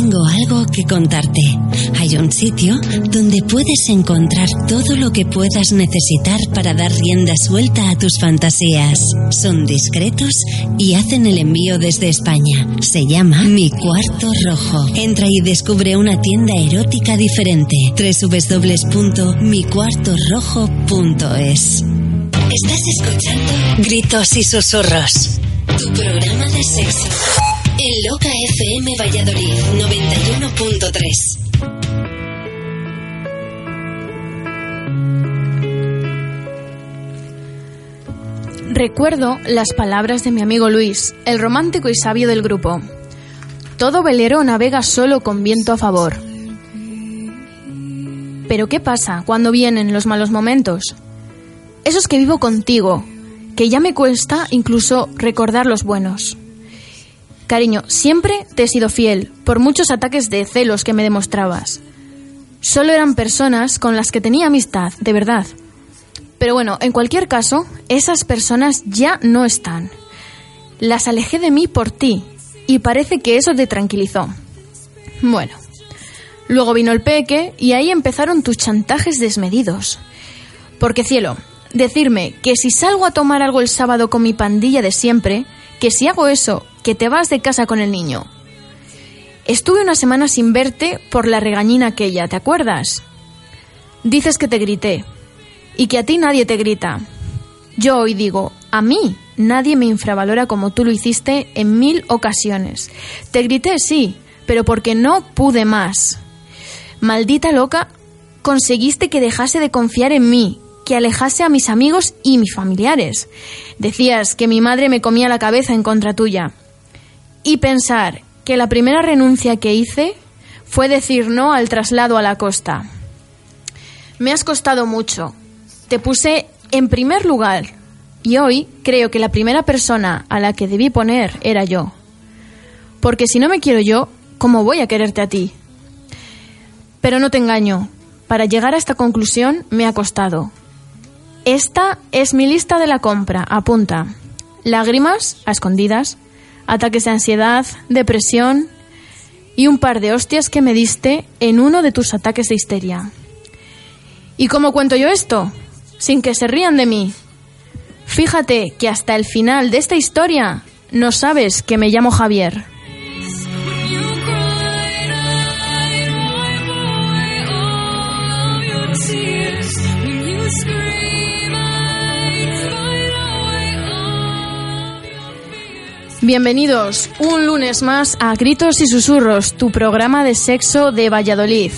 Tengo algo que contarte. Hay un sitio donde puedes encontrar todo lo que puedas necesitar para dar rienda suelta a tus fantasías. Son discretos y hacen el envío desde España. Se llama Mi Cuarto Rojo. Entra y descubre una tienda erótica diferente. www.micuartorrojo.es Estás escuchando Gritos y Susurros. Tu programa de sexo. En Loca FM Valladolid 91.3. Recuerdo las palabras de mi amigo Luis, el romántico y sabio del grupo. Todo velero navega solo con viento a favor. Pero ¿qué pasa cuando vienen los malos momentos? Esos que vivo contigo, que ya me cuesta incluso recordar los buenos. Cariño, siempre te he sido fiel, por muchos ataques de celos que me demostrabas. Solo eran personas con las que tenía amistad, de verdad. Pero bueno, en cualquier caso, esas personas ya no están. Las alejé de mí por ti, y parece que eso te tranquilizó. Bueno, luego vino el peque y ahí empezaron tus chantajes desmedidos. Porque cielo, decirme que si salgo a tomar algo el sábado con mi pandilla de siempre, que si hago eso, que te vas de casa con el niño. Estuve una semana sin verte por la regañina aquella, ¿te acuerdas? Dices que te grité y que a ti nadie te grita. Yo hoy digo, a mí nadie me infravalora como tú lo hiciste en mil ocasiones. Te grité, sí, pero porque no pude más. Maldita loca, conseguiste que dejase de confiar en mí, que alejase a mis amigos y mis familiares. Decías que mi madre me comía la cabeza en contra tuya. Y pensar que la primera renuncia que hice fue decir no al traslado a la costa. Me has costado mucho. Te puse en primer lugar y hoy creo que la primera persona a la que debí poner era yo. Porque si no me quiero yo, ¿cómo voy a quererte a ti? Pero no te engaño, para llegar a esta conclusión me ha costado. Esta es mi lista de la compra. Apunta. Lágrimas a escondidas, ataques de ansiedad, depresión y un par de hostias que me diste en uno de tus ataques de histeria. ¿Y cómo cuento yo esto? Sin que se rían de mí. Fíjate que hasta el final de esta historia no sabes que me llamo Javier. Bienvenidos un lunes más a Gritos y Susurros, tu programa de sexo de Valladolid.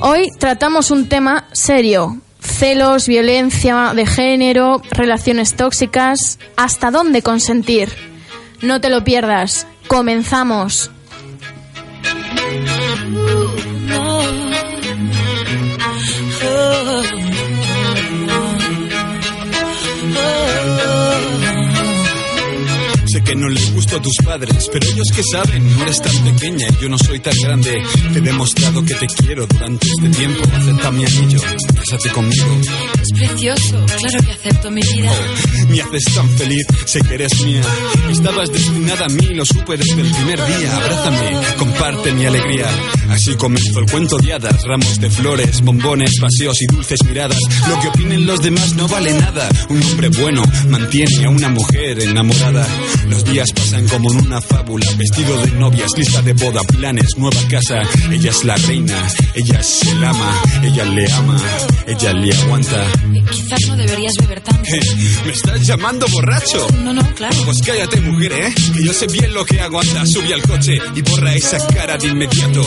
Hoy tratamos un tema serio, celos, violencia de género, relaciones tóxicas, hasta dónde consentir. No te lo pierdas, comenzamos. Que no les gusto a tus padres, pero ellos que saben, no eres tan pequeña y yo no soy tan grande. Te he demostrado que te quiero durante este tiempo. Acepta mi anillo, cásate conmigo. Es precioso, claro que acepto mi vida. Oh, me haces tan feliz, sé que eres mía. Estabas destinada a mí, lo supe desde el primer día. Abrázame, comparte mi alegría. Así comenzó el cuento de hadas, ramos de flores, bombones, paseos y dulces miradas. Lo que opinen los demás no vale nada. Un hombre bueno mantiene a una mujer enamorada. Los días pasan como en una fábula, vestido de novias, lista de boda, planes, nueva casa. Ella es la reina, ella es el ama, ella le ama, ella le aguanta. Quizás no deberías beber tanto. ¿Me estás llamando borracho? No, no, claro. Pues cállate, mujer, ¿eh? Que yo sé bien lo que hago. Anda, sube al coche y borra esa cara de inmediato.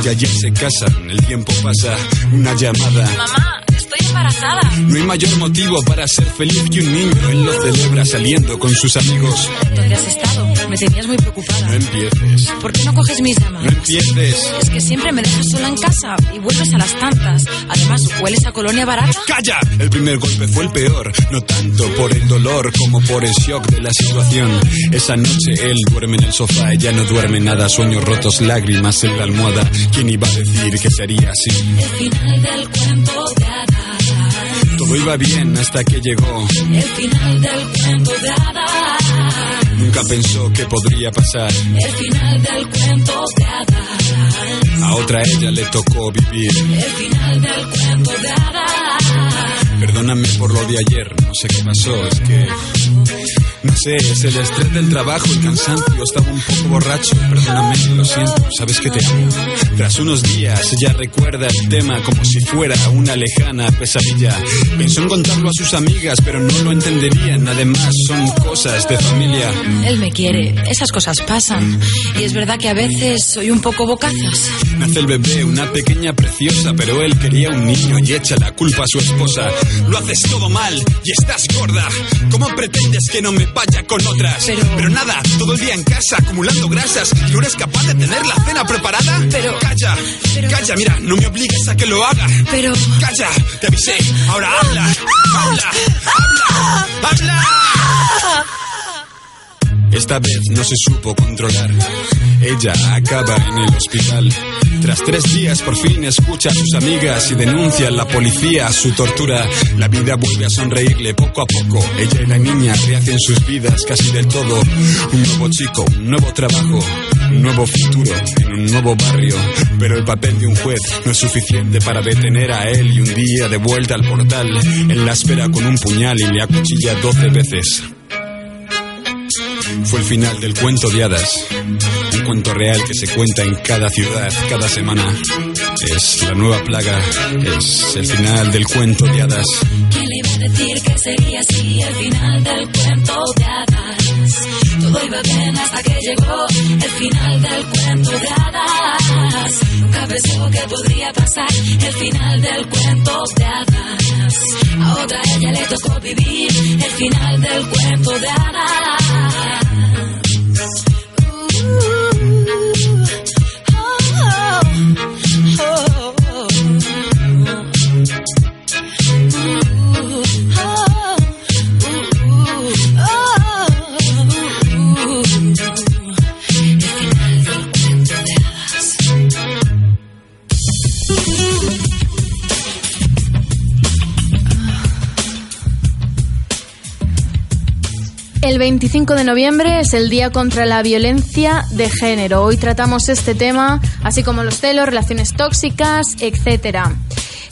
Ella ya se casa, el tiempo pasa, una llamada. Mamá, estoy embarazada. No hay mayor motivo para ser feliz que un niño. Él lo celebra saliendo con sus amigos. ¿Dónde has estado? Me tenías muy preocupada. No empieces, ¿Por qué no coges mis no llamadas? empieces. Es que siempre me dejas sola en casa y vuelves a las tantas. Además, ¿hueles a colonia barata? ¡Calla! El primer golpe fue el peor, no tanto por el dolor como por el shock de la situación. Esa noche él duerme en el sofá, ella no duerme nada, sueños rotos, lágrimas en la almohada. ¿Quién iba a decir que sería así? El final del cuento de. Todo iba bien hasta que llegó. El final del cuento de hadas. Nunca pensó que podría pasar. El final del cuento de otra ella le tocó vivir. El final del cuento de hadas. Perdóname por lo de ayer, no sé qué pasó, es que no sé, es el estrés del trabajo, el cansancio, estaba un poco borracho, perdóname, lo siento, sabes que te amo. Tras unos días ella recuerda el tema como si fuera una lejana pesadilla. Pensó en contarlo a sus amigas, pero no lo entenderían, además son cosas de familia. Él me quiere, esas cosas pasan. Y es verdad que a veces soy un poco bocazas. Nace el bebé, una pequeña preciosa, pero él quería un niño y echa la culpa a su esposa. Lo haces todo mal y estás gorda. ¿Cómo pretendes que no me vaya con otras? Pero- nada, todo el día en casa acumulando grasas. ¿Y no eres capaz de tener la cena preparada? Pero- Calla, pero- calla, mira, no me obligues a que lo haga. Pero... Calla, te avisé. Ahora habla, habla, habla, habla. Esta vez no se supo controlar. Ella acaba en el hospital. Tras tres días por fin escucha a sus amigas y denuncia a la policía su tortura. La vida vuelve a sonreírle poco a poco. Ella y la niña rehacen sus vidas casi del todo. Un nuevo chico, un nuevo trabajo, un nuevo futuro en un nuevo barrio. Pero el papel de un juez no es suficiente para detener a él y un día de vuelta al portal. Él la espera con un puñal y le acuchilla doce veces. Fue el final del cuento de hadas. Un cuento real que se cuenta en cada ciudad, cada semana. Es la nueva plaga. Es el final del cuento de hadas. ¿Quién le iba a decir que sería así el final del cuento de hadas? Todo iba bien hasta que llegó el final del cuento de hadas. Nunca pensó que podría pasar el final del cuento de hadas. A otra ella le tocó vivir el final del cuento de hadas. 25 de noviembre es el Día contra la Violencia de Género. Hoy tratamos este tema, así como los celos, relaciones tóxicas, etcétera.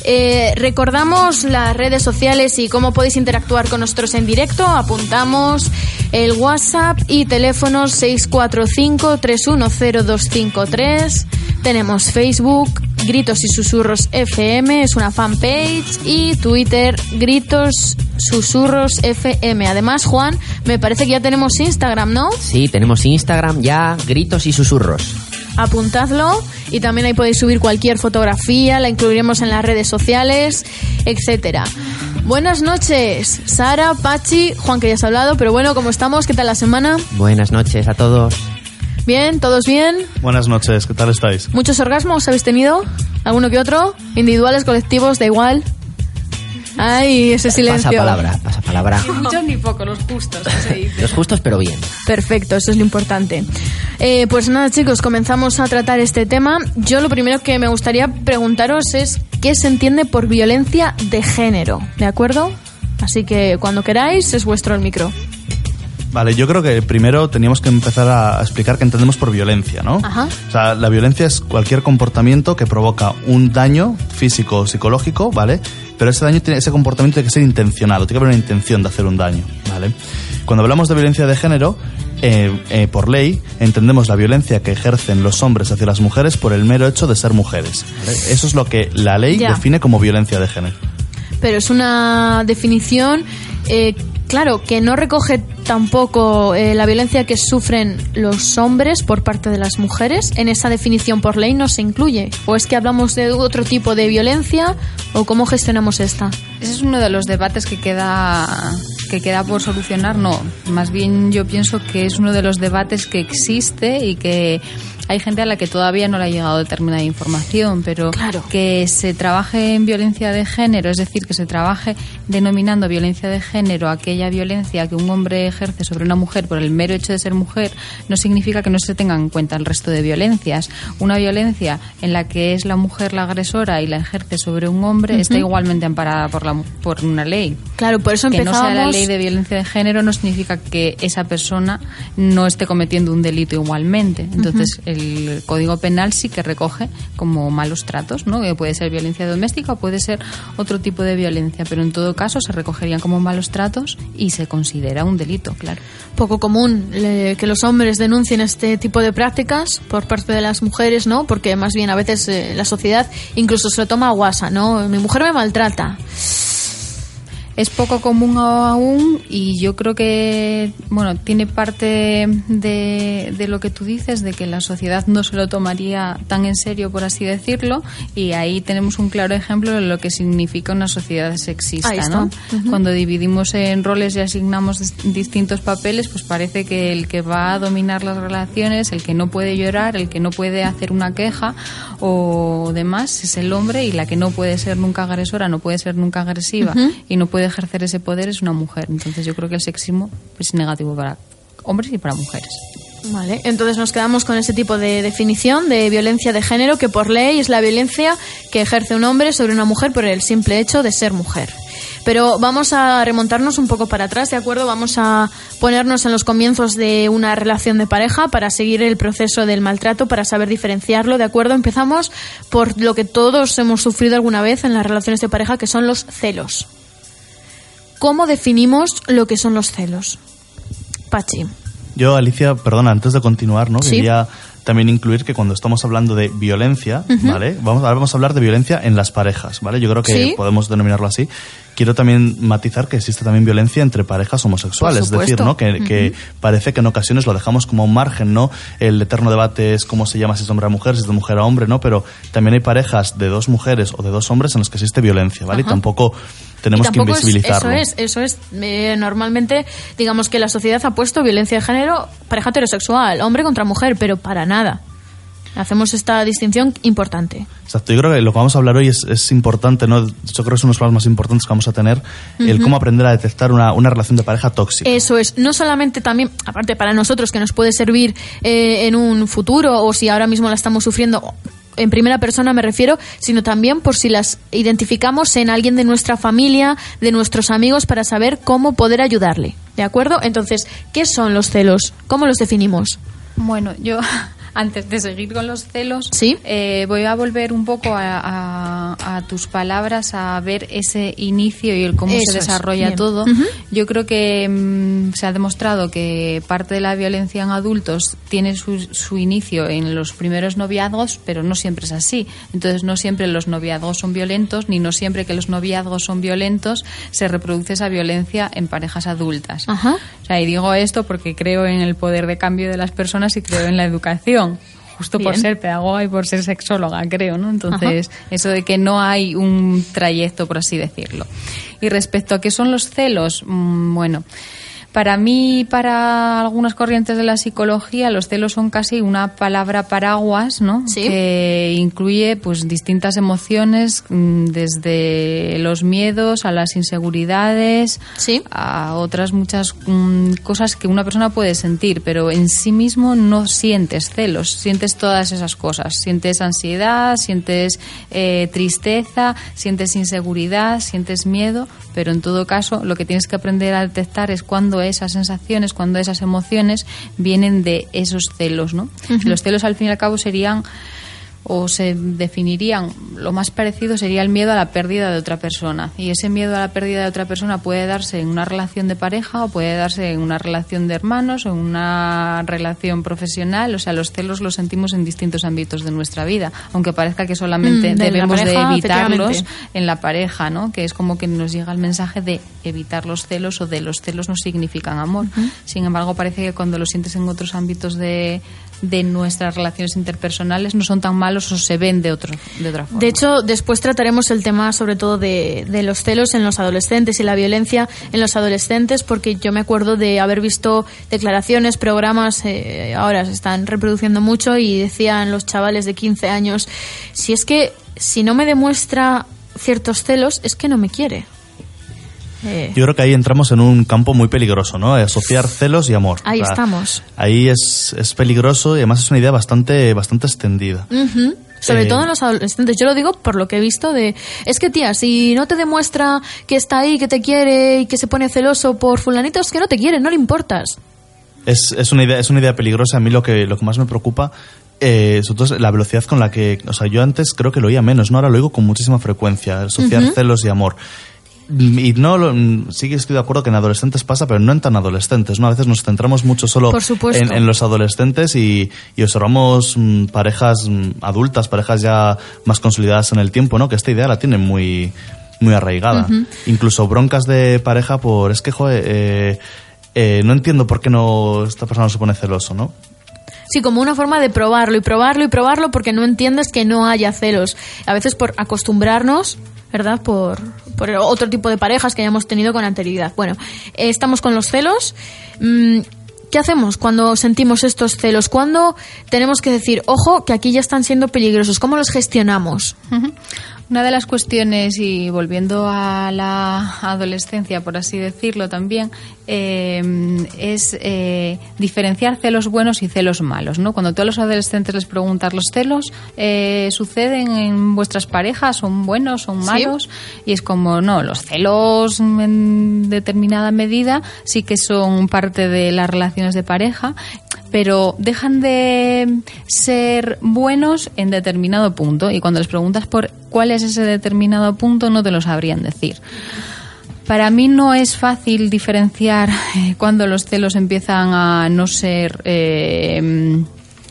Eh, recordamos las redes sociales y cómo podéis interactuar con nosotros en directo. Apuntamos el WhatsApp y teléfonos 645-310253. Tenemos Facebook, Gritos y Susurros FM, es una fanpage, y Twitter, Gritos Susurros FM. Además, Juan, me parece que ya tenemos Instagram, ¿no? Sí, tenemos Instagram ya, gritos y susurros. Apuntadlo y también ahí podéis subir cualquier fotografía, la incluiremos en las redes sociales, etcétera. Buenas noches, Sara, Pachi, Juan que ya has hablado, pero bueno, ¿cómo estamos? ¿Qué tal la semana? Buenas noches a todos. ¿Bien? ¿Todos bien? Buenas noches, ¿qué tal estáis? ¿Muchos orgasmos habéis tenido? ¿Alguno que otro? ¿Individuales, colectivos? Da igual. Ay, ese silencio. Pasa palabra, pasa palabra. Muchos ni pocos, los justos, se dice. Los justos pero bien. Perfecto, eso es lo importante. Eh, pues nada, chicos, comenzamos a tratar este tema. Yo lo primero que me gustaría preguntaros es qué se entiende por violencia de género, ¿de acuerdo? Así que cuando queráis es vuestro el micro. Vale, yo creo que primero teníamos que empezar a explicar qué entendemos por violencia, ¿no? Ajá. O sea, la violencia es cualquier comportamiento que provoca un daño físico o psicológico, ¿vale? Pero ese daño, tiene, ese comportamiento tiene que ser intencionado, tiene que haber una intención de hacer un daño, ¿vale? Cuando hablamos de violencia de género, eh, eh, por ley, entendemos la violencia que ejercen los hombres hacia las mujeres por el mero hecho de ser mujeres. ¿vale? Eso es lo que la ley Ya. define como violencia de género. Pero es una definición, eh, claro, que no recoge tampoco eh, la violencia que sufren los hombres por parte de las mujeres. En esa definición por ley no se incluye. ¿O es que hablamos de otro tipo de violencia o cómo gestionamos esta? Ese es uno de los debates que queda que queda por solucionar. No, más bien yo pienso que es uno de los debates que existe y que hay gente a la que todavía no le ha llegado determinada información, pero Claro. que se trabaje en violencia de género, es decir, que se trabaje denominando violencia de género aquella violencia que un hombre ejerce sobre una mujer por el mero hecho de ser mujer, no significa que no se tengan en cuenta el resto de violencias. Una violencia en la que es la mujer la agresora y la ejerce sobre un hombre está igualmente amparada por, la, por una ley. Claro, por eso Que no sea la empezábamos... ley de violencia de género no significa que esa persona no esté cometiendo un delito igualmente. Entonces, el el Código Penal sí que recoge como malos tratos, ¿no? Que puede ser violencia doméstica o puede ser otro tipo de violencia, pero en todo caso se recogerían como malos tratos y se considera un delito, claro. Poco común le- que los hombres denuncien este tipo de prácticas por parte de las mujeres, ¿no? Porque más bien a veces eh, la sociedad incluso se lo toma a guasa, ¿no? Mi mujer me maltrata. Es poco común aún y yo creo que, bueno, tiene parte de, de lo que tú dices, de que la sociedad no se lo tomaría tan en serio, por así decirlo, y ahí tenemos un claro ejemplo de lo que significa una sociedad sexista. ¿no? Cuando dividimos en roles y asignamos dis- distintos papeles, pues parece que el que va a dominar las relaciones, el que no puede llorar, el que no puede hacer una queja o demás, es el hombre y la que no puede ser nunca agresora, no puede ser nunca agresiva y no puede ejercer ese poder es una mujer. Entonces yo creo que el sexismo es negativo para hombres y para mujeres. Vale, entonces nos quedamos con ese tipo de definición de violencia de género que por ley es la violencia que ejerce un hombre sobre una mujer por el simple hecho de ser mujer. Pero vamos a remontarnos un poco para atrás, ¿de acuerdo? Vamos a ponernos en los comienzos de una relación de pareja para seguir el proceso del maltrato, para saber diferenciarlo, ¿de acuerdo? Empezamos por lo que todos hemos sufrido alguna vez en las relaciones de pareja, que son los celos. ¿Cómo definimos lo que son los celos? Pachi. Yo, Alicia, perdona, antes de continuar, ¿no? Sí. Quería también incluir que cuando estamos hablando de violencia, ¿vale? Vamos, ahora vamos a hablar de violencia en las parejas, ¿vale? Yo creo que Sí. podemos denominarlo así. Quiero también matizar que existe también violencia entre parejas homosexuales, es decir. ¿no? Que, que parece que en ocasiones lo dejamos como un margen, ¿no? El eterno debate es cómo se llama si es hombre a mujer, si es de mujer a hombre, ¿no? Pero también hay parejas de dos mujeres o de dos hombres en las que existe violencia, ¿vale? Y tampoco tenemos Y que es- invisibilizarlo. eso es, eso es. Eh, normalmente, digamos que la sociedad ha puesto violencia de género, pareja heterosexual, hombre contra mujer, pero para nada. Hacemos esta distinción importante. Exacto, yo creo que lo que vamos a hablar hoy es, es importante, ¿no? Yo creo que es uno de los problemas más importantes que vamos a tener, el cómo aprender a detectar una, una relación de pareja tóxica. Eso es, no solamente también, aparte para nosotros que nos puede servir eh, en un futuro o si ahora mismo la estamos sufriendo en primera persona me refiero, sino también por si las identificamos en alguien de nuestra familia, de nuestros amigos, para saber cómo poder ayudarle. ¿De acuerdo? Entonces, ¿qué son los celos? ¿Cómo los definimos? Bueno, yo antes de seguir con los celos, Sí. eh, voy a volver un poco a, a- a tus palabras, a ver ese inicio y el cómo Eso se es, desarrolla todo. Yo creo que mm, se ha demostrado que parte de la violencia en adultos tiene su, su inicio en los primeros noviazgos, pero no siempre es así. Entonces, no siempre los noviazgos son violentos, ni no siempre que los noviazgos son violentos se reproduce esa violencia en parejas adultas. O sea, y digo esto porque creo en el poder de cambio de las personas y creo en la educación. Justo por ser pedagoga y por ser sexóloga, creo, ¿no? Entonces, eso de que no hay un trayecto, por así decirlo. Y respecto a qué son los celos, mm, bueno, para mí, para algunas corrientes de la psicología, los celos son casi una palabra paraguas, ¿no? Sí. Que incluye, pues, distintas emociones, mm, desde los miedos a las inseguridades, Sí. a otras muchas mm, cosas que una persona puede sentir, pero en sí mismo no sientes celos, sientes todas esas cosas, sientes ansiedad, sientes eh, tristeza, sientes inseguridad, sientes miedo, pero en todo caso lo que tienes que aprender a detectar es cuando esas sensaciones, cuando esas emociones vienen de esos celos, ¿no? Los celos al fin y al cabo serían o se definirían, lo más parecido sería el miedo a la pérdida de otra persona. Y ese miedo a la pérdida de otra persona puede darse en una relación de pareja o puede darse en una relación de hermanos o en una relación profesional. O sea, los celos los sentimos en distintos ámbitos de nuestra vida, aunque parezca que solamente Mm, de debemos pareja, de evitarlos en la pareja, ¿no? Que es como que nos llega el mensaje de evitar los celos o de los celos no significan amor. Sin embargo, parece que cuando lo sientes en otros ámbitos de, de nuestras relaciones interpersonales no son tan malos o se ven de, otro, de otra forma. De hecho, después trataremos el tema sobre todo de, de los celos en los adolescentes y la violencia en los adolescentes, porque yo me acuerdo de haber visto declaraciones, programas, eh, ahora se están reproduciendo mucho y decían los chavales de 15 años, si es que si no me demuestra ciertos celos, es que no me quiere. Eh, Yo creo que ahí entramos en un campo muy peligroso, ¿no? Asociar celos y amor. Ahí estamos. Ahí es, es peligroso y además es una idea bastante, bastante extendida. Sobre Eh, todo en los adolescentes. Yo lo digo por lo que he visto de... Es que, tía, si no te demuestra que está ahí, que te quiere y que se pone celoso por fulanito, es que no te quiere, no le importas. Es, es, una idea, es una idea peligrosa. A mí lo que, lo que más me preocupa eh, sobre todo la velocidad con la que, o sea, yo antes creo que lo oía menos, ¿no? Ahora lo oigo con muchísima frecuencia, asociar celos y amor. Y no, lo- sí que estoy de acuerdo que en adolescentes pasa, pero no en tan adolescentes, ¿no? A veces nos centramos mucho solo en, en los adolescentes y, y observamos mm, parejas mm, adultas, parejas ya más consolidadas en el tiempo, ¿no? Que esta idea la tienen muy, muy arraigada. Incluso broncas de pareja por, es que, joder, eh, eh, no entiendo por qué no esta persona no se pone celoso, ¿no? Sí, como una forma de probarlo y probarlo y probarlo porque no entiendes que no haya celos. A veces por acostumbrarnos, ¿verdad? Por, por otro tipo de parejas que hayamos tenido con anterioridad. Bueno, eh, estamos con los celos. Mm, ¿Qué hacemos cuando sentimos estos celos? ¿Cuándo tenemos que decir, ojo, que aquí ya están siendo peligrosos? ¿Cómo los gestionamos? Una de las cuestiones, y volviendo a la adolescencia, por así decirlo también, eh, es eh, diferenciar celos buenos y celos malos. ¿no? Cuando tú a los adolescentes les preguntas, ¿los celos eh, suceden en vuestras parejas? ¿Son buenos? ¿Son malos? Y es como, no, los celos en determinada medida sí que son parte de las relaciones de pareja, pero dejan de ser buenos en determinado punto y cuando les preguntas por cuál es ese determinado punto no te lo sabrían decir. Para mí no es fácil diferenciar eh, cuando los celos empiezan a no ser eh,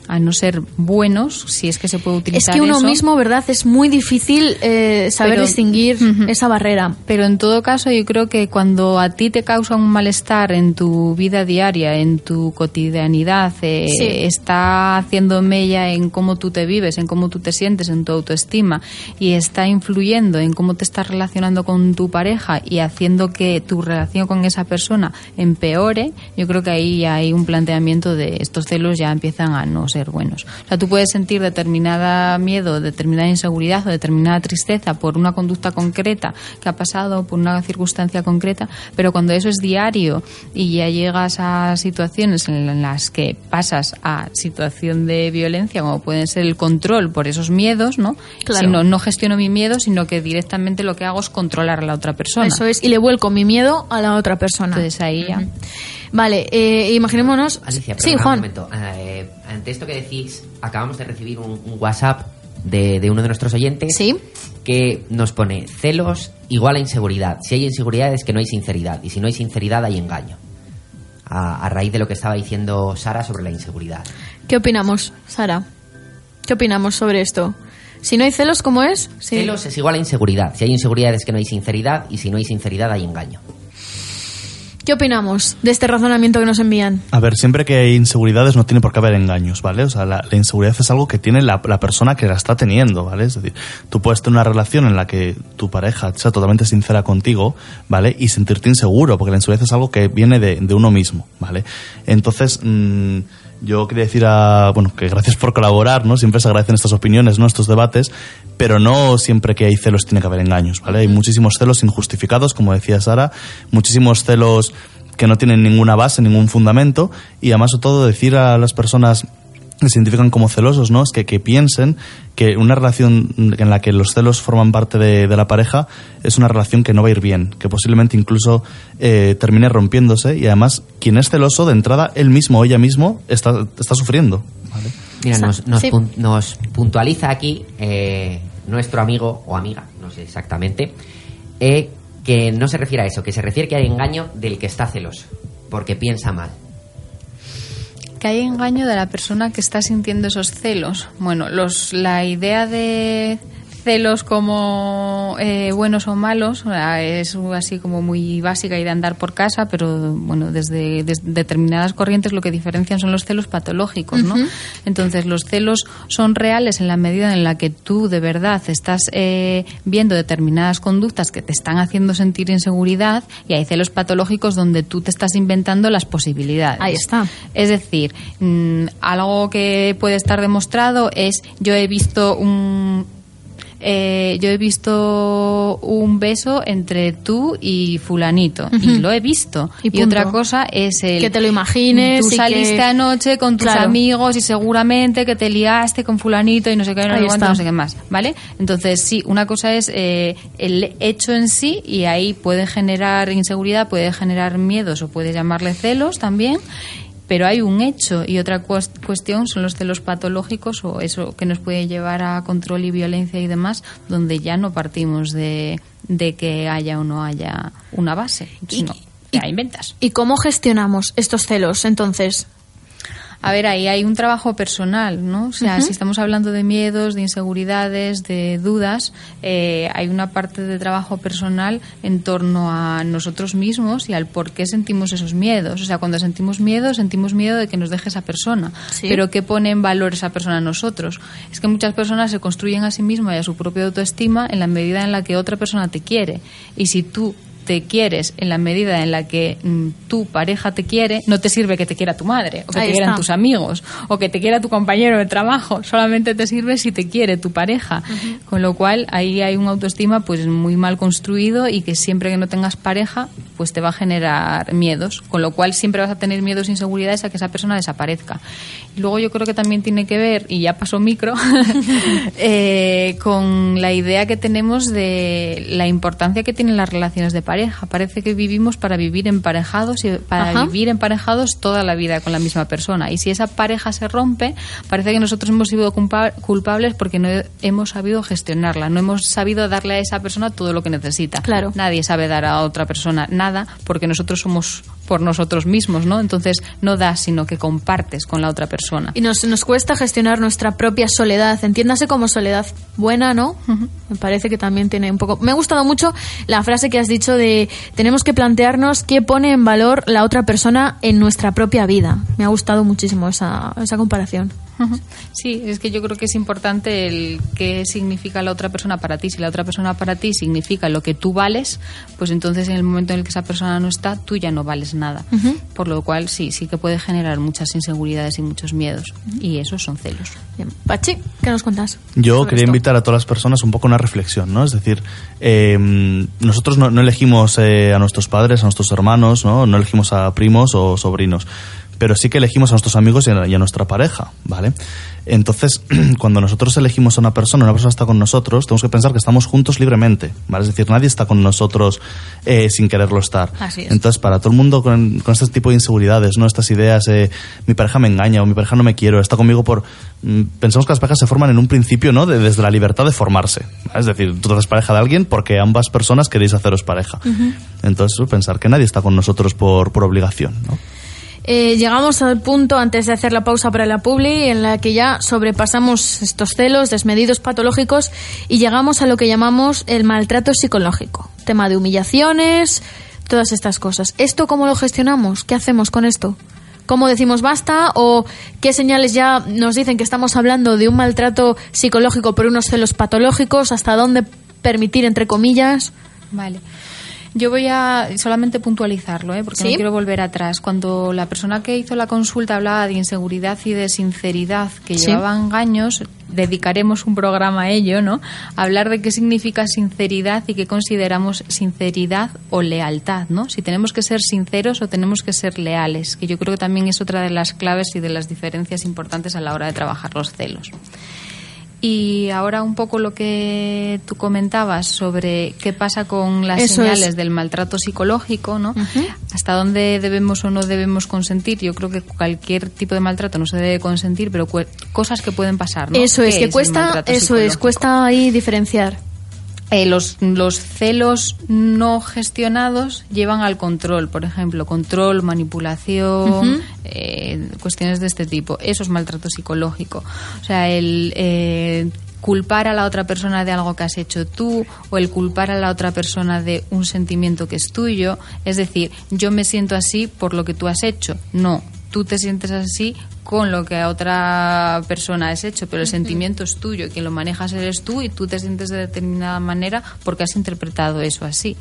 a no ser buenos, si es que se puede Es utilizar que uno eso. mismo, ¿verdad? Es muy difícil eh, saber Pero- distinguir esa barrera. Pero en todo caso, yo creo que cuando a ti te causa un malestar en tu vida diaria, en tu cotidianidad, eh, Sí. está haciendo mella en cómo tú te vives, en cómo tú te sientes, en tu autoestima, y está influyendo en cómo te estás relacionando con tu pareja y haciendo que tu relación con esa persona empeore, yo creo que ahí hay un planteamiento de estos celos ya empiezan a no ser buenos. O sea, tú puedes sentir determinada miedo, determinada inseguridad o determinada tristeza por una conducta concreta que ha pasado, por una circunstancia concreta, pero cuando eso es diario y ya llegas a situaciones en las que pasas a situación de violencia, como pueden ser el control por esos miedos, ¿no? Claro. Si no, no gestiono mi miedo, sino que directamente lo que hago es controlar a la otra persona. Eso es, y le vuelco mi miedo a la otra persona. Entonces ahí ya. Vale, eh, imaginémonos. Alicia, sí, Juan. un momento. Eh, ante esto que decís, acabamos de recibir un, un WhatsApp de, de uno de nuestros oyentes Sí. que nos pone celos igual a inseguridad. Si hay inseguridad es que no hay sinceridad. Y si no hay sinceridad hay engaño. A, a raíz de lo que estaba diciendo Sara sobre la inseguridad. ¿Qué opinamos, Sara? ¿Qué opinamos sobre esto? Si no hay celos, ¿cómo es? Sí. Celos es igual a inseguridad. Si hay inseguridad es que no hay sinceridad. Y si no hay sinceridad hay engaño. ¿Qué opinamos de este razonamiento que nos envían? A ver, siempre que hay inseguridades no tiene por qué haber engaños, ¿vale? O sea, la, inseguridad es algo que tiene la, persona que la está teniendo, ¿vale? Es decir, tú puedes tener una relación en la que tu pareja sea totalmente sincera contigo, ¿vale? Y sentirte inseguro, porque la inseguridad es algo que viene de, de uno mismo, ¿vale? Entonces, mm, yo quería decir a, bueno, que gracias por colaborar, ¿no? Siempre se agradecen estas opiniones, ¿no? Estos debates, pero no siempre que hay celos tiene que haber engaños, ¿vale? Hay muchísimos celos injustificados, como decía Sara, muchísimos celos que no tienen ninguna base, ningún fundamento, y además de todo decir a las personas identifican como celosos, ¿no? Es que, que piensen que una relación en la que los celos forman parte de, de la pareja es una relación que no va a ir bien, que posiblemente incluso eh, termine rompiéndose y además quien es celoso de entrada, él mismo o ella mismo está, está sufriendo. ¿vale? Mira, nos, nos, sí. pun- nos puntualiza aquí eh, nuestro amigo o amiga, no sé exactamente, eh, que no se refiere a eso, que se refiere que hay engaño del que está celoso, porque piensa mal. Que hay engaño de la persona que está sintiendo esos celos. Bueno, los, la idea de celos como eh, buenos o malos es así como muy básica y de andar por casa, pero bueno, desde, desde determinadas corrientes lo que diferencian son los celos patológicos, ¿no? Entonces, los celos son reales en la medida en la que tú de verdad estás eh, viendo determinadas conductas que te están haciendo sentir inseguridad y hay celos patológicos donde tú te estás inventando las posibilidades. Ahí está. Es decir, mm, algo que puede estar demostrado es yo he visto un eh, yo he visto un beso entre tú y fulanito y lo he visto. Y otra cosa es el Que te lo imagines tú saliste que- anoche con tus Claro. amigos y seguramente que te liaste con fulanito y no sé qué no no sé qué más vale entonces sí una cosa es eh, el hecho en sí y ahí puede generar inseguridad puede generar miedos o puede llamarle celos también pero hay un hecho y otra cues- cuestión son los celos patológicos o eso que nos puede llevar a control y violencia y demás, donde ya no partimos de, de que haya o no haya una base, sino que hay inventas. ¿Y cómo gestionamos estos celos entonces? A ver, ahí hay un trabajo personal, ¿no? O sea, si estamos hablando de miedos, de inseguridades, de dudas, eh, hay una parte de trabajo personal en torno a nosotros mismos y al por qué sentimos esos miedos. O sea, cuando sentimos miedo, sentimos miedo de que nos deje esa persona. Sí. Pero ¿qué pone en valor esa persona a nosotros? Es que muchas personas se construyen a sí mismas y a su propia autoestima en la medida en la que otra persona te quiere. Y si tú te quieres en la medida en la que mm, tu pareja te quiere, no te sirve que te quiera tu madre, o que Ahí te quieran está. tus amigos, o que te quiera tu compañero de trabajo, solamente te sirve si te quiere tu pareja. Con lo cual, ahí hay un autoestima pues muy mal construido y que siempre que no tengas pareja, pues te va a generar miedos. Con lo cual, siempre vas a tener miedos e inseguridades a que esa persona desaparezca. Y luego yo creo que también tiene que ver, y ya pasó micro, eh, con la idea que tenemos de la importancia que tienen las relaciones de pareja. Parece que vivimos para vivir emparejados y para Ajá. vivir emparejados toda la vida con la misma persona. Y si esa pareja se rompe, parece que nosotros hemos sido culpa- culpables porque no hemos sabido gestionarla, no hemos sabido darle a esa persona todo lo que necesita. Claro. Nadie sabe dar a otra persona nada porque nosotros somos por nosotros mismos, ¿no? Entonces no das, sino que compartes con la otra persona. Y nos, nos cuesta gestionar nuestra propia soledad. Entiéndase como soledad buena, ¿no? Me parece que también tiene un poco. Me ha gustado mucho la frase que has dicho de tenemos que plantearnos qué pone en valor la otra persona en nuestra propia vida. Me ha gustado muchísimo esa, esa comparación. Sí, es que yo creo que es importante el qué significa la otra persona para ti. Si la otra persona para ti significa lo que tú vales, pues entonces en el momento en el que esa persona no está, tú ya no vales nada. Por lo cual sí, sí que puede generar muchas inseguridades y muchos miedos. Y esos son celos. Bien. Pachi, ¿qué nos cuentas? Yo quería esto? invitar a todas las personas un poco a una reflexión, ¿no? Es decir, eh, nosotros no, no elegimos eh, a nuestros padres, a nuestros hermanos, ¿no? No elegimos a primos o sobrinos, pero sí que elegimos a nuestros amigos y a, y a nuestra pareja, ¿vale? Entonces, cuando nosotros elegimos a una persona, una persona está con nosotros, tenemos que pensar que estamos juntos libremente, ¿vale? Es decir, nadie está con nosotros eh, sin quererlo estar. Así es. Entonces, para todo el mundo con, con este tipo de inseguridades, ¿no? Estas ideas, eh, mi pareja me engaña o mi pareja no me quiere o está conmigo por... mm, Pensamos que las parejas se forman en un principio, ¿no? De- desde la libertad de formarse. ¿vale? Es decir, tú te haces pareja de alguien porque ambas personas queréis haceros pareja. Entonces, pensar que nadie está con nosotros por, por obligación, ¿no? Eh, llegamos al punto, antes de hacer la pausa para la publi, en la que ya sobrepasamos estos celos desmedidos patológicos y llegamos a lo que llamamos el maltrato psicológico. Tema de humillaciones, todas estas cosas. ¿Esto cómo lo gestionamos? ¿Qué hacemos con esto? ¿Cómo decimos basta? ¿O qué señales ya nos dicen que estamos hablando de un maltrato psicológico por unos celos patológicos? ¿Hasta dónde permitir, entre comillas? Vale. Yo voy a solamente puntualizarlo, ¿eh? porque ¿Sí? no quiero volver atrás. Cuando la persona que hizo la consulta hablaba de inseguridad y de sinceridad que Sí. llevaban años, dedicaremos un programa a ello, ¿no? A hablar de qué significa sinceridad y qué consideramos sinceridad o lealtad, ¿no? Si tenemos que ser sinceros o tenemos que ser leales, que yo creo que también es otra de las claves y de las diferencias importantes a la hora de trabajar los celos. Y ahora un poco lo que tú comentabas sobre qué pasa con las Eso señales es. del maltrato psicológico, ¿no? Hasta dónde debemos o no debemos consentir. Yo creo que cualquier tipo de maltrato no se debe consentir, pero cosas que pueden pasar, ¿no? Eso es, ¿Qué que cuesta, eso es, cuesta ahí diferenciar. Eh, los, los celos no gestionados llevan al control, por ejemplo, control, manipulación, eh, cuestiones de este tipo. Eso es maltrato psicológico. O sea, el eh, culpar a la otra persona de algo que has hecho tú o el culpar a la otra persona de un sentimiento que es tuyo. Es decir, yo me siento así por lo que tú has hecho. No, tú te sientes así con lo que a otra persona has hecho, pero el sentimiento es tuyo, quien lo manejas eres tú y tú te sientes de determinada manera porque has interpretado eso así.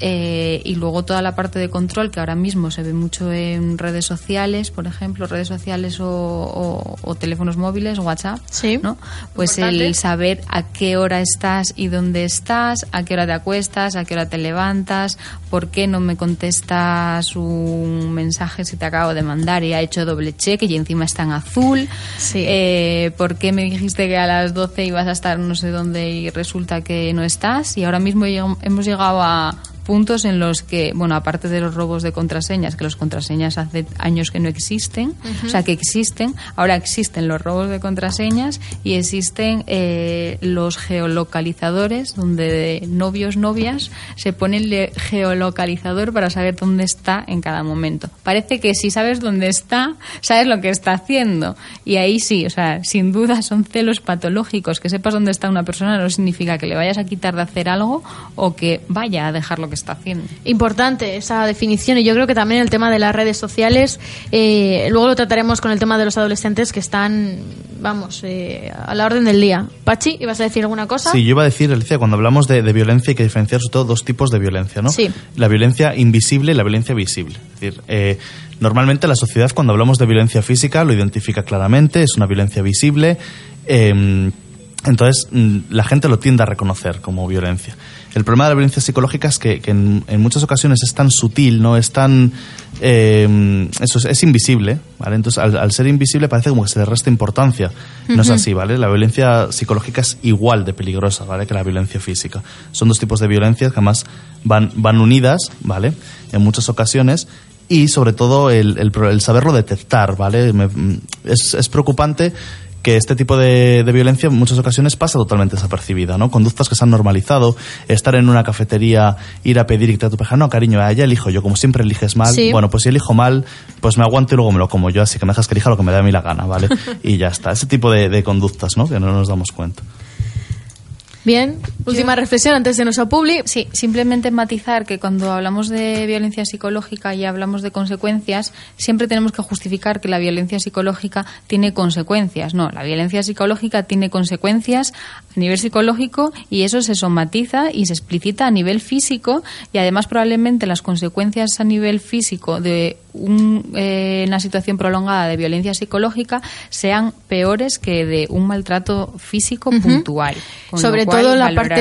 Eh, y luego toda la parte de control que ahora mismo se ve mucho en redes sociales, por ejemplo, redes sociales o, o- o teléfonos móviles, WhatsApp, Sí. ¿no? Pues Importante. el saber a qué hora estás y dónde estás, a qué hora te acuestas, a qué hora te levantas, ¿por qué no me contestas un mensaje si te acabo de mandar y ha hecho doble cheque y encima está en azul? Sí. Eh, ¿Por qué me dijiste que a las 12 ibas a estar no sé dónde y resulta que no estás? Y ahora mismo hemos llegado a puntos en los que, bueno, aparte de los robos de contraseñas, que los contraseñas hace años que no existen, o sea, que existen, ahora existen los robos de contraseñas y existen eh, los geolocalizadores, donde novios, novias se ponen el geolocalizador para saber dónde está en cada momento. Parece que si sabes dónde está, sabes lo que está haciendo. Y ahí sí, o sea, sin duda son celos patológicos. Que sepas dónde está una persona no significa que le vayas a quitar de hacer algo o que vaya a dejar lo que está haciendo. Importante esa definición y yo creo que también el tema de las redes sociales, eh, luego lo trataremos con el tema de los adolescentes que están, vamos, eh, a la orden del día. Pachi, ¿ibas a decir alguna cosa? Sí, yo iba a decir, Alicia, cuando hablamos de, de violencia hay que diferenciar sobre todo dos tipos de violencia, ¿no? Sí. La violencia invisible y la violencia visible. Es decir, eh, normalmente la sociedad cuando hablamos de violencia física lo identifica claramente, es una violencia visible. eh, entonces, mm, la gente lo tiende a reconocer como violencia. El problema de la violencia psicológica es que, que en, en muchas ocasiones es tan sutil, no es tan. eh, eso es, es invisible, ¿vale? Entonces, al, al ser invisible parece como que se le resta importancia. No es así, ¿vale? La violencia psicológica es igual de peligrosa, ¿vale? Que la violencia física. Son dos tipos de violencias que además van, van unidas, ¿vale? En muchas ocasiones. Y sobre todo el, el el saberlo detectar, ¿vale? Me- es, es preocupante que este tipo de, de violencia en muchas ocasiones pasa totalmente desapercibida, ¿no? Conductas que se han normalizado, estar en una cafetería, ir a pedir y que te tu pareja, no, cariño, a ella elijo yo, como siempre eliges mal, Sí. bueno, pues si elijo mal, pues me aguanto y luego me lo como yo, así que me dejas que elija lo que me dé a mí la gana, ¿vale? y ya está, ese tipo de, de conductas, ¿no? Que no nos damos cuenta. Bien, última reflexión antes de nuestro publi. Sí, simplemente matizar que cuando hablamos de violencia psicológica y hablamos de consecuencias, siempre tenemos que justificar que la violencia psicológica tiene consecuencias. No, la violencia psicológica tiene consecuencias a nivel psicológico y eso se somatiza y se explicita a nivel físico y además probablemente las consecuencias a nivel físico de un, eh, una situación prolongada de violencia psicológica sean peores que de un maltrato físico puntual. Sobre todo la parte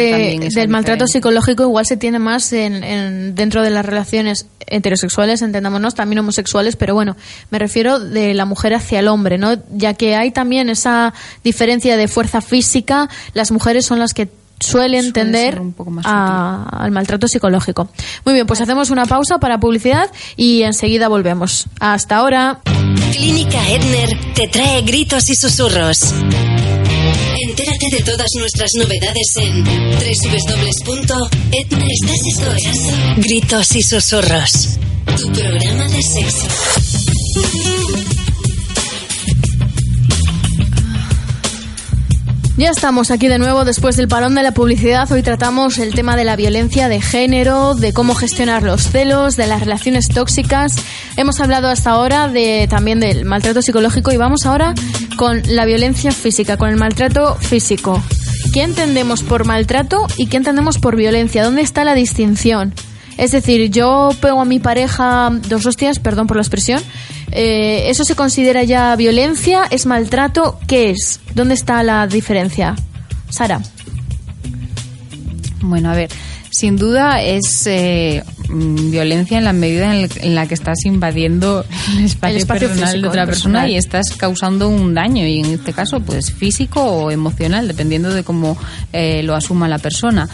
del maltrato psicológico igual se tiene más en, en- dentro de las relaciones heterosexuales, entendámonos, también homosexuales, pero bueno, me refiero de la mujer hacia el hombre, ¿no? Ya que hay también esa diferencia de fuerza física, las mujeres son las que suelen Suele tender ser un poco más a- al maltrato psicológico. Muy bien, pues hacemos una pausa para publicidad y enseguida volvemos. Hasta ahora. Clínica Edner te trae gritos y susurros. Entérate de todas nuestras novedades en www.edner. Gritos y susurros. Tu programa de sexo. Ya estamos aquí de nuevo después del parón de la publicidad. Hoy tratamos el tema de la violencia de género, de cómo gestionar los celos, de las relaciones tóxicas. Hemos hablado hasta ahora de también del maltrato psicológico y vamos ahora con la violencia física, con el maltrato físico. ¿Qué entendemos por maltrato y qué entendemos por violencia? ¿Dónde está la distinción? Es decir, yo pego a mi pareja dos hostias, perdón por la expresión. Eh, ¿Eso se considera ya violencia? ¿Es maltrato? ¿Qué es? ¿Dónde está la diferencia? Sara. Bueno, a ver, sin duda es eh, violencia en la medida en, el- en la que estás invadiendo el espacio, El espacio personal físico, de otra persona personal. y estás causando un daño, y en este caso, pues físico o emocional, dependiendo de cómo eh, lo asuma la persona.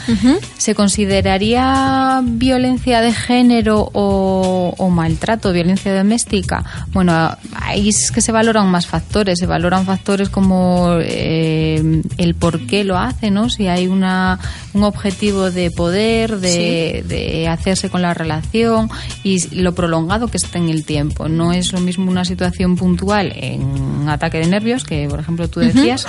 ¿Se consideraría violencia de género o, o maltrato, violencia doméstica? Bueno, ahí es que se valoran más factores, se valoran factores como eh, el por qué lo hace, ¿no? Si hay una, un objetivo de poder, de, de hacerse con la relación y lo prolongado que está en el tiempo. No es lo mismo una situación puntual en un ataque de nervios, que por ejemplo tú decías,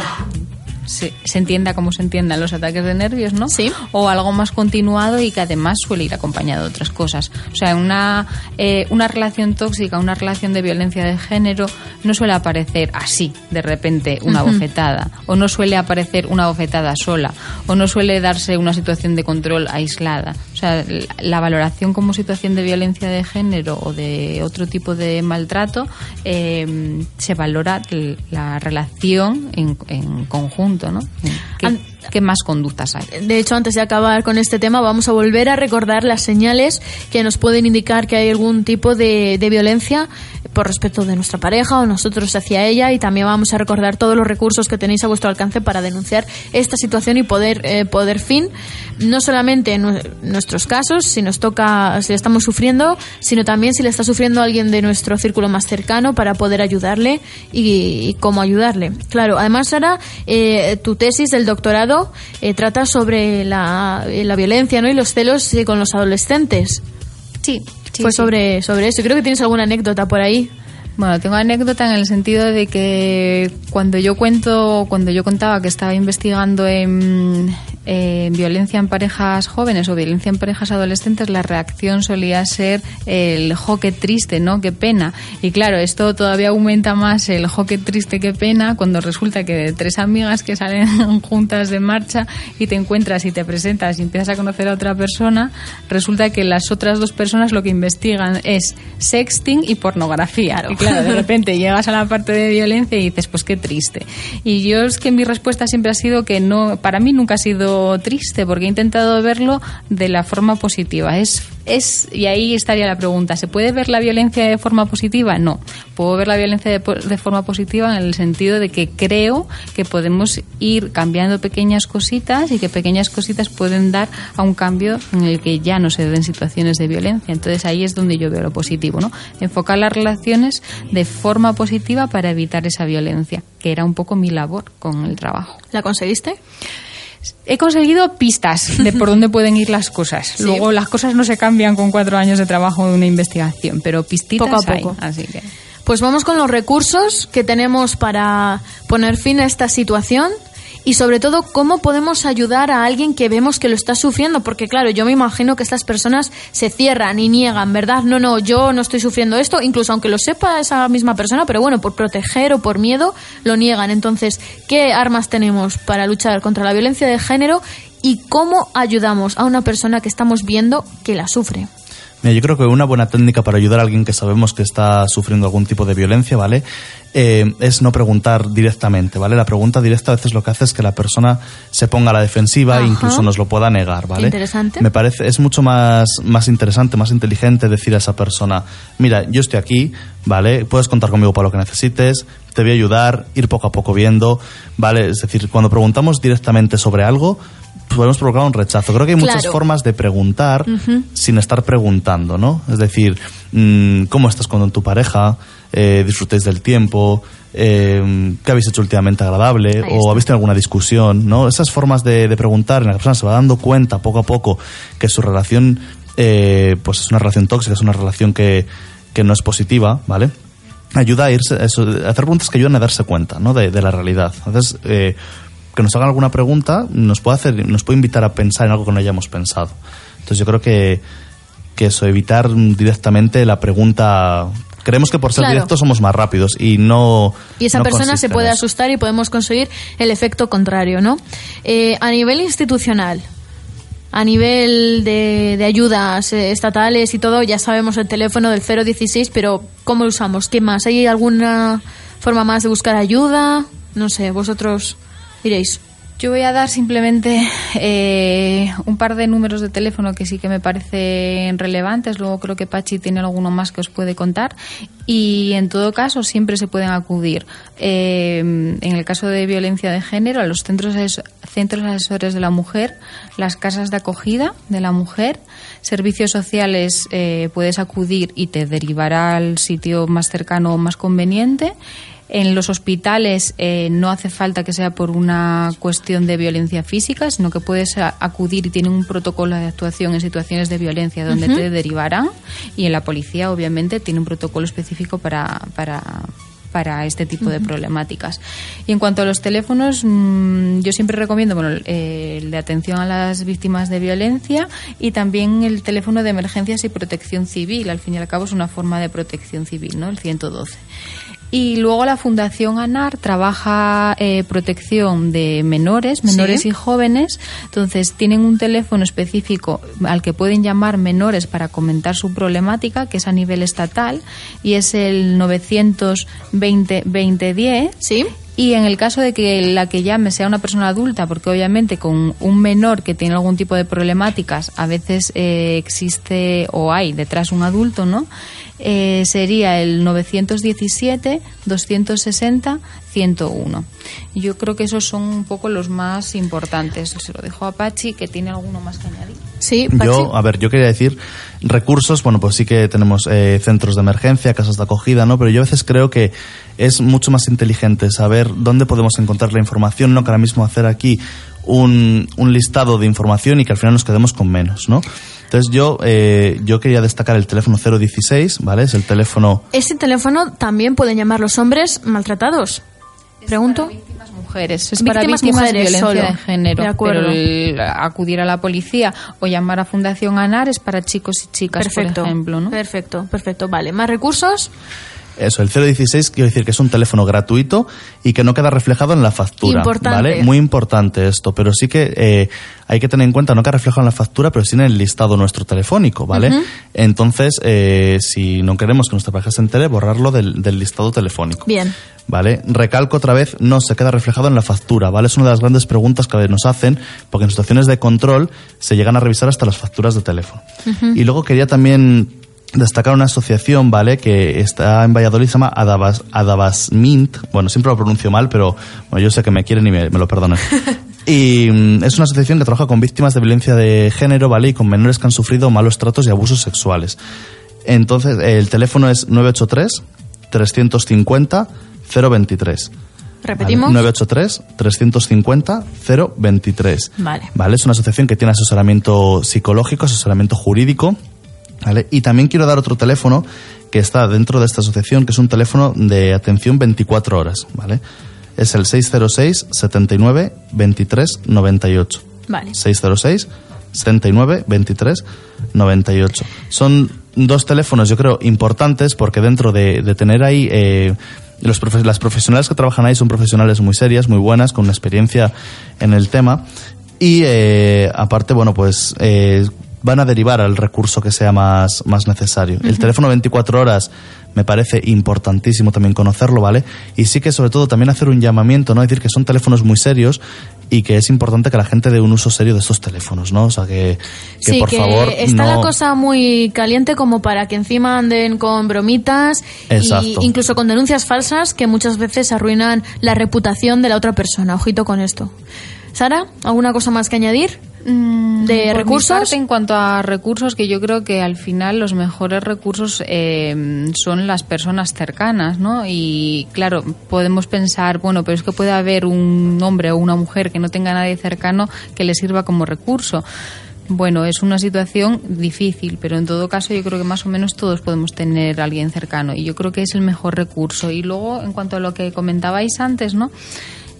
se, se entienda como se entiendan los ataques de nervios, ¿no? Sí. O algo más continuado y que además suele ir acompañado de otras cosas. O sea, una, eh, una relación tóxica, una relación de violencia de género, no suele aparecer así, de repente, una bofetada. O no suele aparecer una bofetada sola. O no suele darse una situación de control aislada. Sea, la valoración como situación de violencia de género o de otro tipo de maltrato eh, se valora la relación en, en conjunto, ¿no? Qué más conductas hay. De hecho, antes de acabar con este tema, vamos a volver a recordar las señales que nos pueden indicar que hay algún tipo de, de violencia por respecto de nuestra pareja o nosotros hacia ella y también vamos a recordar todos los recursos que tenéis a vuestro alcance para denunciar esta situación y poder eh, poder fin no solamente en nue- nuestros casos si nos toca si estamos sufriendo sino también si le está sufriendo alguien de nuestro círculo más cercano para poder ayudarle y, y cómo ayudarle. Claro además Sara eh, tu tesis del doctorado eh, trata sobre la, la violencia ¿no? y los celos eh, con los adolescentes. Sí, fue sobre sobre eso. Creo que tienes alguna anécdota por ahí. Bueno, tengo anécdota en el sentido de que cuando yo cuento, cuando yo contaba que estaba investigando en, en violencia en parejas jóvenes o violencia en parejas adolescentes, la reacción solía ser el jo, qué triste, ¿no? Qué pena. Y claro, esto todavía aumenta más el jo, qué triste, qué pena, cuando resulta que de tres amigas que salen juntas de marcha y te encuentras y te presentas y empiezas a conocer a otra persona, resulta que las otras dos personas lo que investigan es sexting y pornografía. Y claro, de repente llegas a la parte de violencia y dices, pues qué triste. Y yo es que mi respuesta siempre ha sido que no, para mí nunca ha sido triste, porque he intentado verlo de la forma positiva. Es, es, y ahí estaría la pregunta, ¿se puede ver la violencia de forma positiva? No. Puedo ver la violencia de, de forma positiva en el sentido de que creo que podemos ir cambiando pequeñas cositas y que pequeñas cositas pueden dar a un cambio en el que ya no se den situaciones de violencia. Entonces ahí es donde yo veo lo positivo, ¿no? Enfocar las relaciones de forma positiva para evitar esa violencia, que era un poco mi labor con el trabajo. ¿La conseguiste? He conseguido pistas de por dónde pueden ir las cosas. Luego las cosas no se cambian con cuatro años de trabajo de una investigación, pero pistitas Poco a hay, poco. así que Pues vamos con los recursos que tenemos para poner fin a esta situación y sobre todo cómo podemos ayudar a alguien que vemos que lo está sufriendo, porque claro, yo me imagino que estas personas se cierran y niegan, ¿verdad? No, no, yo no estoy sufriendo esto, incluso aunque lo sepa esa misma persona, pero bueno, por proteger o por miedo lo niegan. Entonces, ¿qué armas tenemos para luchar contra la violencia de género y cómo ayudamos a una persona que estamos viendo que la sufre? Mira, yo creo que una buena técnica para ayudar a alguien que sabemos que está sufriendo algún tipo de violencia, ¿vale? Eh, es no preguntar directamente, ¿vale? La pregunta directa a veces lo que hace es que la persona se ponga a la defensiva Ajá. e incluso nos lo pueda negar, ¿vale? Interesante. Me parece, es mucho más, más interesante, más inteligente decir a esa persona, mira, yo estoy aquí, ¿vale? Puedes contar conmigo para lo que necesites, te voy a ayudar, ir poco a poco viendo, ¿vale? Es decir, cuando preguntamos directamente sobre algo, podemos provocar un rechazo. Creo que hay muchas Claro. formas de preguntar sin estar preguntando, ¿no? Es decir, mm, ¿cómo estás con tu pareja? Eh, ¿Disfrutáis del tiempo? Eh, ¿Qué habéis hecho últimamente agradable? ¿O habéis tenido alguna discusión? ¿no? Esas formas de, de preguntar en la que la persona se va dando cuenta poco a poco que su relación eh, pues es una relación tóxica, es una relación que, que no es positiva, ¿vale? ayuda a irse a hacer preguntas que ayudan a darse cuenta ¿no? de, de la realidad. Entonces, eh, que nos hagan alguna pregunta nos puede hacer, nos puede invitar a pensar en algo que no hayamos pensado. Entonces yo creo que, que eso, evitar directamente la pregunta. Creemos que por ser Claro. directos somos más rápidos y no. Y esa no persona se puede asustar y podemos conseguir el efecto contrario, ¿no? Eh, a nivel institucional, a nivel de, de ayudas eh, estatales y todo, ya sabemos el teléfono del 016, pero ¿cómo lo usamos? ¿Qué más? ¿Hay alguna forma más de buscar ayuda? No sé, vosotros diréis. Yo voy a dar simplemente eh, un par de números de teléfono que sí que me parecen relevantes. Luego creo que Pachi tiene alguno más que os puede contar. Y en todo caso siempre se pueden acudir, eh, en el caso de violencia de género, a los centros, centros asesores de la mujer, las casas de acogida de la mujer, servicios sociales eh, puedes acudir y te derivará al sitio más cercano o más conveniente. En los hospitales eh, no hace falta que sea por una cuestión de violencia física, sino que puedes acudir y tienen un protocolo de actuación en situaciones de violencia donde te derivarán. Y en la policía, obviamente, tiene un protocolo específico para, para, para este tipo de problemáticas. Y en cuanto a los teléfonos, mm, yo siempre recomiendo bueno, eh, el de atención a las víctimas de violencia y también el teléfono de emergencias y protección civil. Al fin y al cabo es una forma de protección civil, ¿no? El 112. Y luego la Fundación ANAR trabaja eh, protección de menores, menores Sí. y jóvenes. Entonces tienen un teléfono específico al que pueden llamar menores para comentar su problemática, que es a nivel estatal, y es el 920 2010. ¿Sí? Y en el caso de que la que llame sea una persona adulta, porque obviamente con un menor que tiene algún tipo de problemáticas, a veces eh, existe o hay detrás un adulto, ¿no? Eh, sería el 917 260 101. Yo creo que esos son un poco los más importantes. Se lo dejo a Pachi, que tiene alguno más que añadir. Sí, Pachi. Yo, a ver, yo quería decir recursos, bueno, pues sí que tenemos eh, centros de emergencia, casas de acogida, ¿no? Pero yo a veces creo que es mucho más inteligente saber dónde podemos encontrar la información, no que ahora mismo hacer aquí un, un listado de información y que al final nos quedemos con menos, ¿no? Entonces yo, eh, yo quería destacar el teléfono 016, ¿vale? Es el teléfono... Ese teléfono también pueden llamar los hombres maltratados. Pregunto. Víctimas mujeres, es Víctimas para víctimas mujeres de violencia solo. de género. De acuerdo. Pero el acudir a la policía o llamar a Fundación ANAR es para chicos y chicas, Perfecto. por ejemplo, ¿no? Perfecto, perfecto. Vale, más recursos. Eso, el 016 quiero decir que es un teléfono gratuito y que no queda reflejado en la factura. Importante. ¿Vale? Muy importante esto, pero sí que eh, hay que tener en cuenta, no queda reflejado en la factura, pero sí en el listado nuestro telefónico, ¿vale? Entonces, eh, si no queremos que nuestra pareja se entere, borrarlo del, del listado telefónico. Bien. ¿Vale? Recalco otra vez, no se queda reflejado en la factura, ¿vale? Es una de las grandes preguntas que nos hacen, porque en situaciones de control se llegan a revisar hasta las facturas de teléfono. Y luego quería también destacar una asociación, ¿vale? Que está en Valladolid, se llama Adabas, Adabasmint. Bueno, siempre lo pronuncio mal, pero bueno, yo sé que me quieren y me, me lo perdonan. Y mm, es una asociación que trabaja con víctimas de violencia de género, ¿vale? Y con menores que han sufrido malos tratos y abusos sexuales. Entonces, el teléfono es 983 350 023. Repetimos. Vale, 983 350 023. Vale. Vale, es una asociación que tiene asesoramiento psicológico, asesoramiento jurídico. ¿Vale? Y también quiero dar otro teléfono que está dentro de esta asociación, que es un teléfono de atención 24 horas, ¿vale? Es el 606 79 23 98. Vale. 606 79 23 98. Son dos teléfonos, yo creo, importantes porque dentro de, de tener ahí. eh, los las profesionales que trabajan ahí son profesionales muy serias, muy buenas, con una experiencia en el tema. Y eh, aparte, bueno, pues eh, van a derivar al recurso que sea más, más necesario. El teléfono 24 horas me parece importantísimo también conocerlo, ¿vale? Y sí que sobre todo también hacer un llamamiento, ¿no? Decir que son teléfonos muy serios y que es importante que la gente dé un uso serio de estos teléfonos, ¿no? O sea, que, que sí, por que favor está la cosa muy caliente como para que encima anden con bromitas Exacto. y incluso con denuncias falsas que muchas veces arruinan la reputación de la otra persona. Ojito con esto. Sara, ¿alguna cosa más que añadir? Mm, ¿De por recursos? en cuanto a recursos, que yo creo que al final los mejores recursos eh, son las personas cercanas, ¿no? Y claro, podemos pensar, bueno, pero es que puede haber un hombre o una mujer que no tenga a nadie cercano que le sirva como recurso. Bueno, es una situación difícil, pero en todo caso yo creo que más o menos todos podemos tener a alguien cercano y yo creo que es el mejor recurso. Y luego, en cuanto a lo que comentabais antes, ¿no?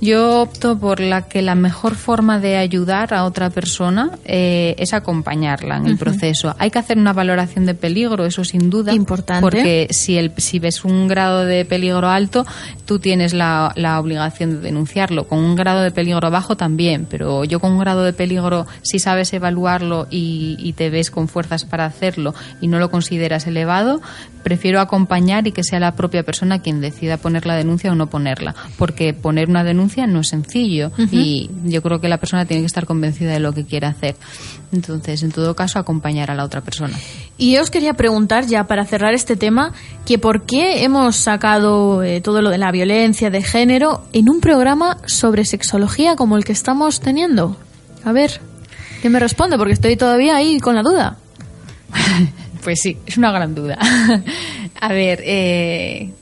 Yo opto por la que la mejor forma de ayudar a otra persona eh, es acompañarla en el proceso. Hay que hacer una valoración de peligro, eso sin duda. Importante. Porque si, el, si ves un grado de peligro alto, tú tienes la, la obligación de denunciarlo. Con un grado de peligro bajo también, pero yo con un grado de peligro, si sabes evaluarlo y, y te ves con fuerzas para hacerlo y no lo consideras elevado, prefiero acompañar y que sea la propia persona quien decida poner la denuncia o no ponerla. Porque poner una denuncia no es sencillo y yo creo que la persona tiene que estar convencida de lo que quiere hacer. Entonces, en todo caso, acompañar a la otra persona. Y yo os quería preguntar, ya para cerrar este tema, que por qué hemos sacado eh, todo lo de la violencia de género en un programa sobre sexología como el que estamos teniendo. A ver, ¿qué me responde? Porque estoy todavía ahí con la duda. Pues sí, es una gran duda. A ver, eh,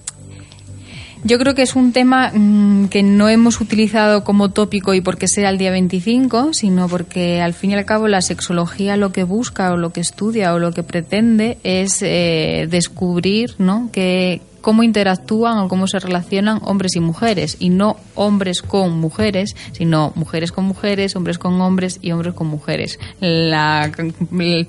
yo creo que es un tema mm, que no hemos utilizado como tópico y porque sea el día 25, sino porque al fin y al cabo la sexología lo que busca o lo que estudia o lo que pretende es eh, descubrir ¿no? que cómo interactúan o cómo se relacionan hombres y mujeres y no hombres con mujeres, sino mujeres con mujeres, hombres con hombres y hombres con mujeres. La-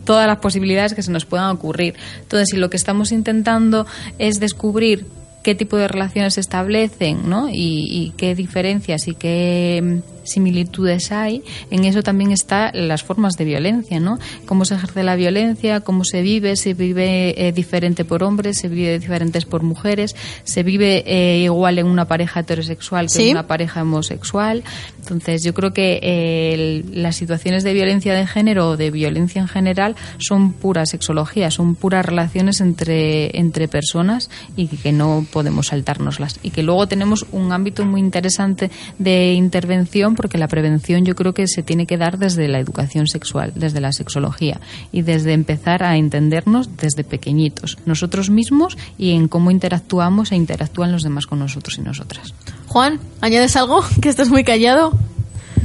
todas las posibilidades que se nos puedan ocurrir. Entonces, si lo que estamos intentando es descubrir qué tipo de relaciones se establecen ¿no? y, y qué diferencias y qué similitudes hay, en eso también están las formas de violencia, ¿no? Cómo se ejerce la violencia, cómo se vive, se vive eh, diferente por hombres, se vive diferentes por mujeres, se vive eh, igual en una pareja heterosexual que en una pareja homosexual. Entonces, yo creo que eh, las situaciones de violencia de género o de violencia en general son pura sexología, son puras relaciones entre, entre personas y que no podemos saltárnoslas. Y que luego tenemos un ámbito muy interesante de intervención porque la prevención yo creo que se tiene que dar desde la educación sexual, desde la sexología y desde empezar a entendernos desde pequeñitos, nosotros mismos y en cómo interactuamos e interactúan los demás con nosotros y nosotras. Juan, ¿añades algo? Que estás muy callado.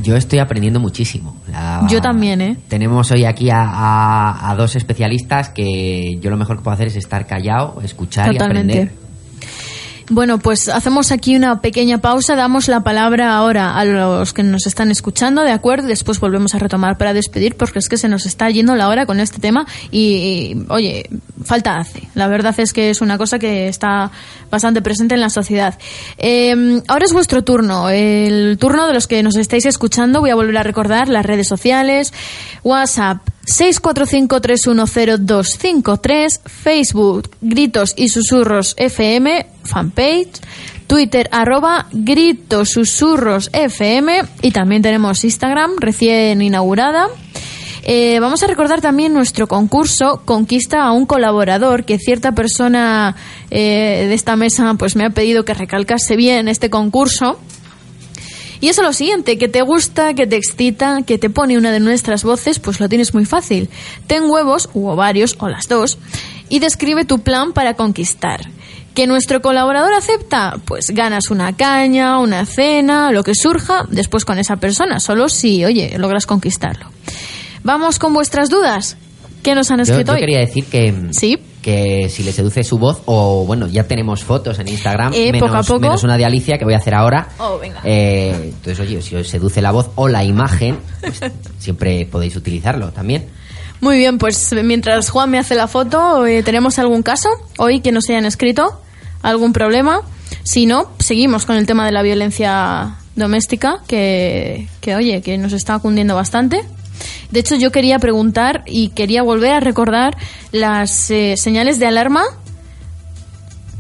Yo estoy aprendiendo muchísimo. Yo también, ¿eh? Tenemos hoy aquí a, a, dos especialistas que yo lo mejor que puedo hacer es estar callado, escuchar y aprender bueno, pues hacemos aquí una pequeña pausa, damos la palabra ahora a los que nos están escuchando, ¿de acuerdo? Después volvemos a retomar para despedir porque es que se nos está yendo la hora con este tema y, oye, falta hace. La verdad es que es una cosa que está bastante presente en la sociedad. Em, ahora es vuestro turno, el turno de los que nos estáis escuchando. Voy a volver a recordar las redes sociales, WhatsApp 645310253, Facebook Gritos y Susurros FM, fanpage, Twitter arroba Gritos Susurros FM y también tenemos Instagram recién inaugurada. Eh, vamos a recordar también nuestro concurso Conquista a un colaborador que cierta persona eh, de esta mesa pues me ha pedido que recalcase bien este concurso. Y eso es lo siguiente, que te gusta, que te excita, que te pone una de nuestras voces, pues lo tienes muy fácil. Ten huevos, u ovarios, o las dos, y describe tu plan para conquistar. ¿Que nuestro colaborador acepta? Pues ganas una caña, una cena, lo que surja después con esa persona, solo si, oye, logras conquistarlo. Vamos con vuestras dudas. ¿Qué nos han escrito yo, yo quería decir que, ¿Sí? que si le seduce su voz, o bueno, ya tenemos fotos en Instagram, eh, menos, poco a poco. menos una de Alicia que voy a hacer ahora. Oh, venga. Eh, entonces, oye, si os seduce la voz o la imagen, pues siempre podéis utilizarlo también. Muy bien, pues mientras Juan me hace la foto, eh, ¿tenemos algún caso hoy que nos hayan escrito? ¿Algún problema? Si no, seguimos con el tema de la violencia doméstica, que, que oye, que nos está cundiendo bastante. De hecho, yo quería preguntar y quería volver a recordar las eh, señales de alarma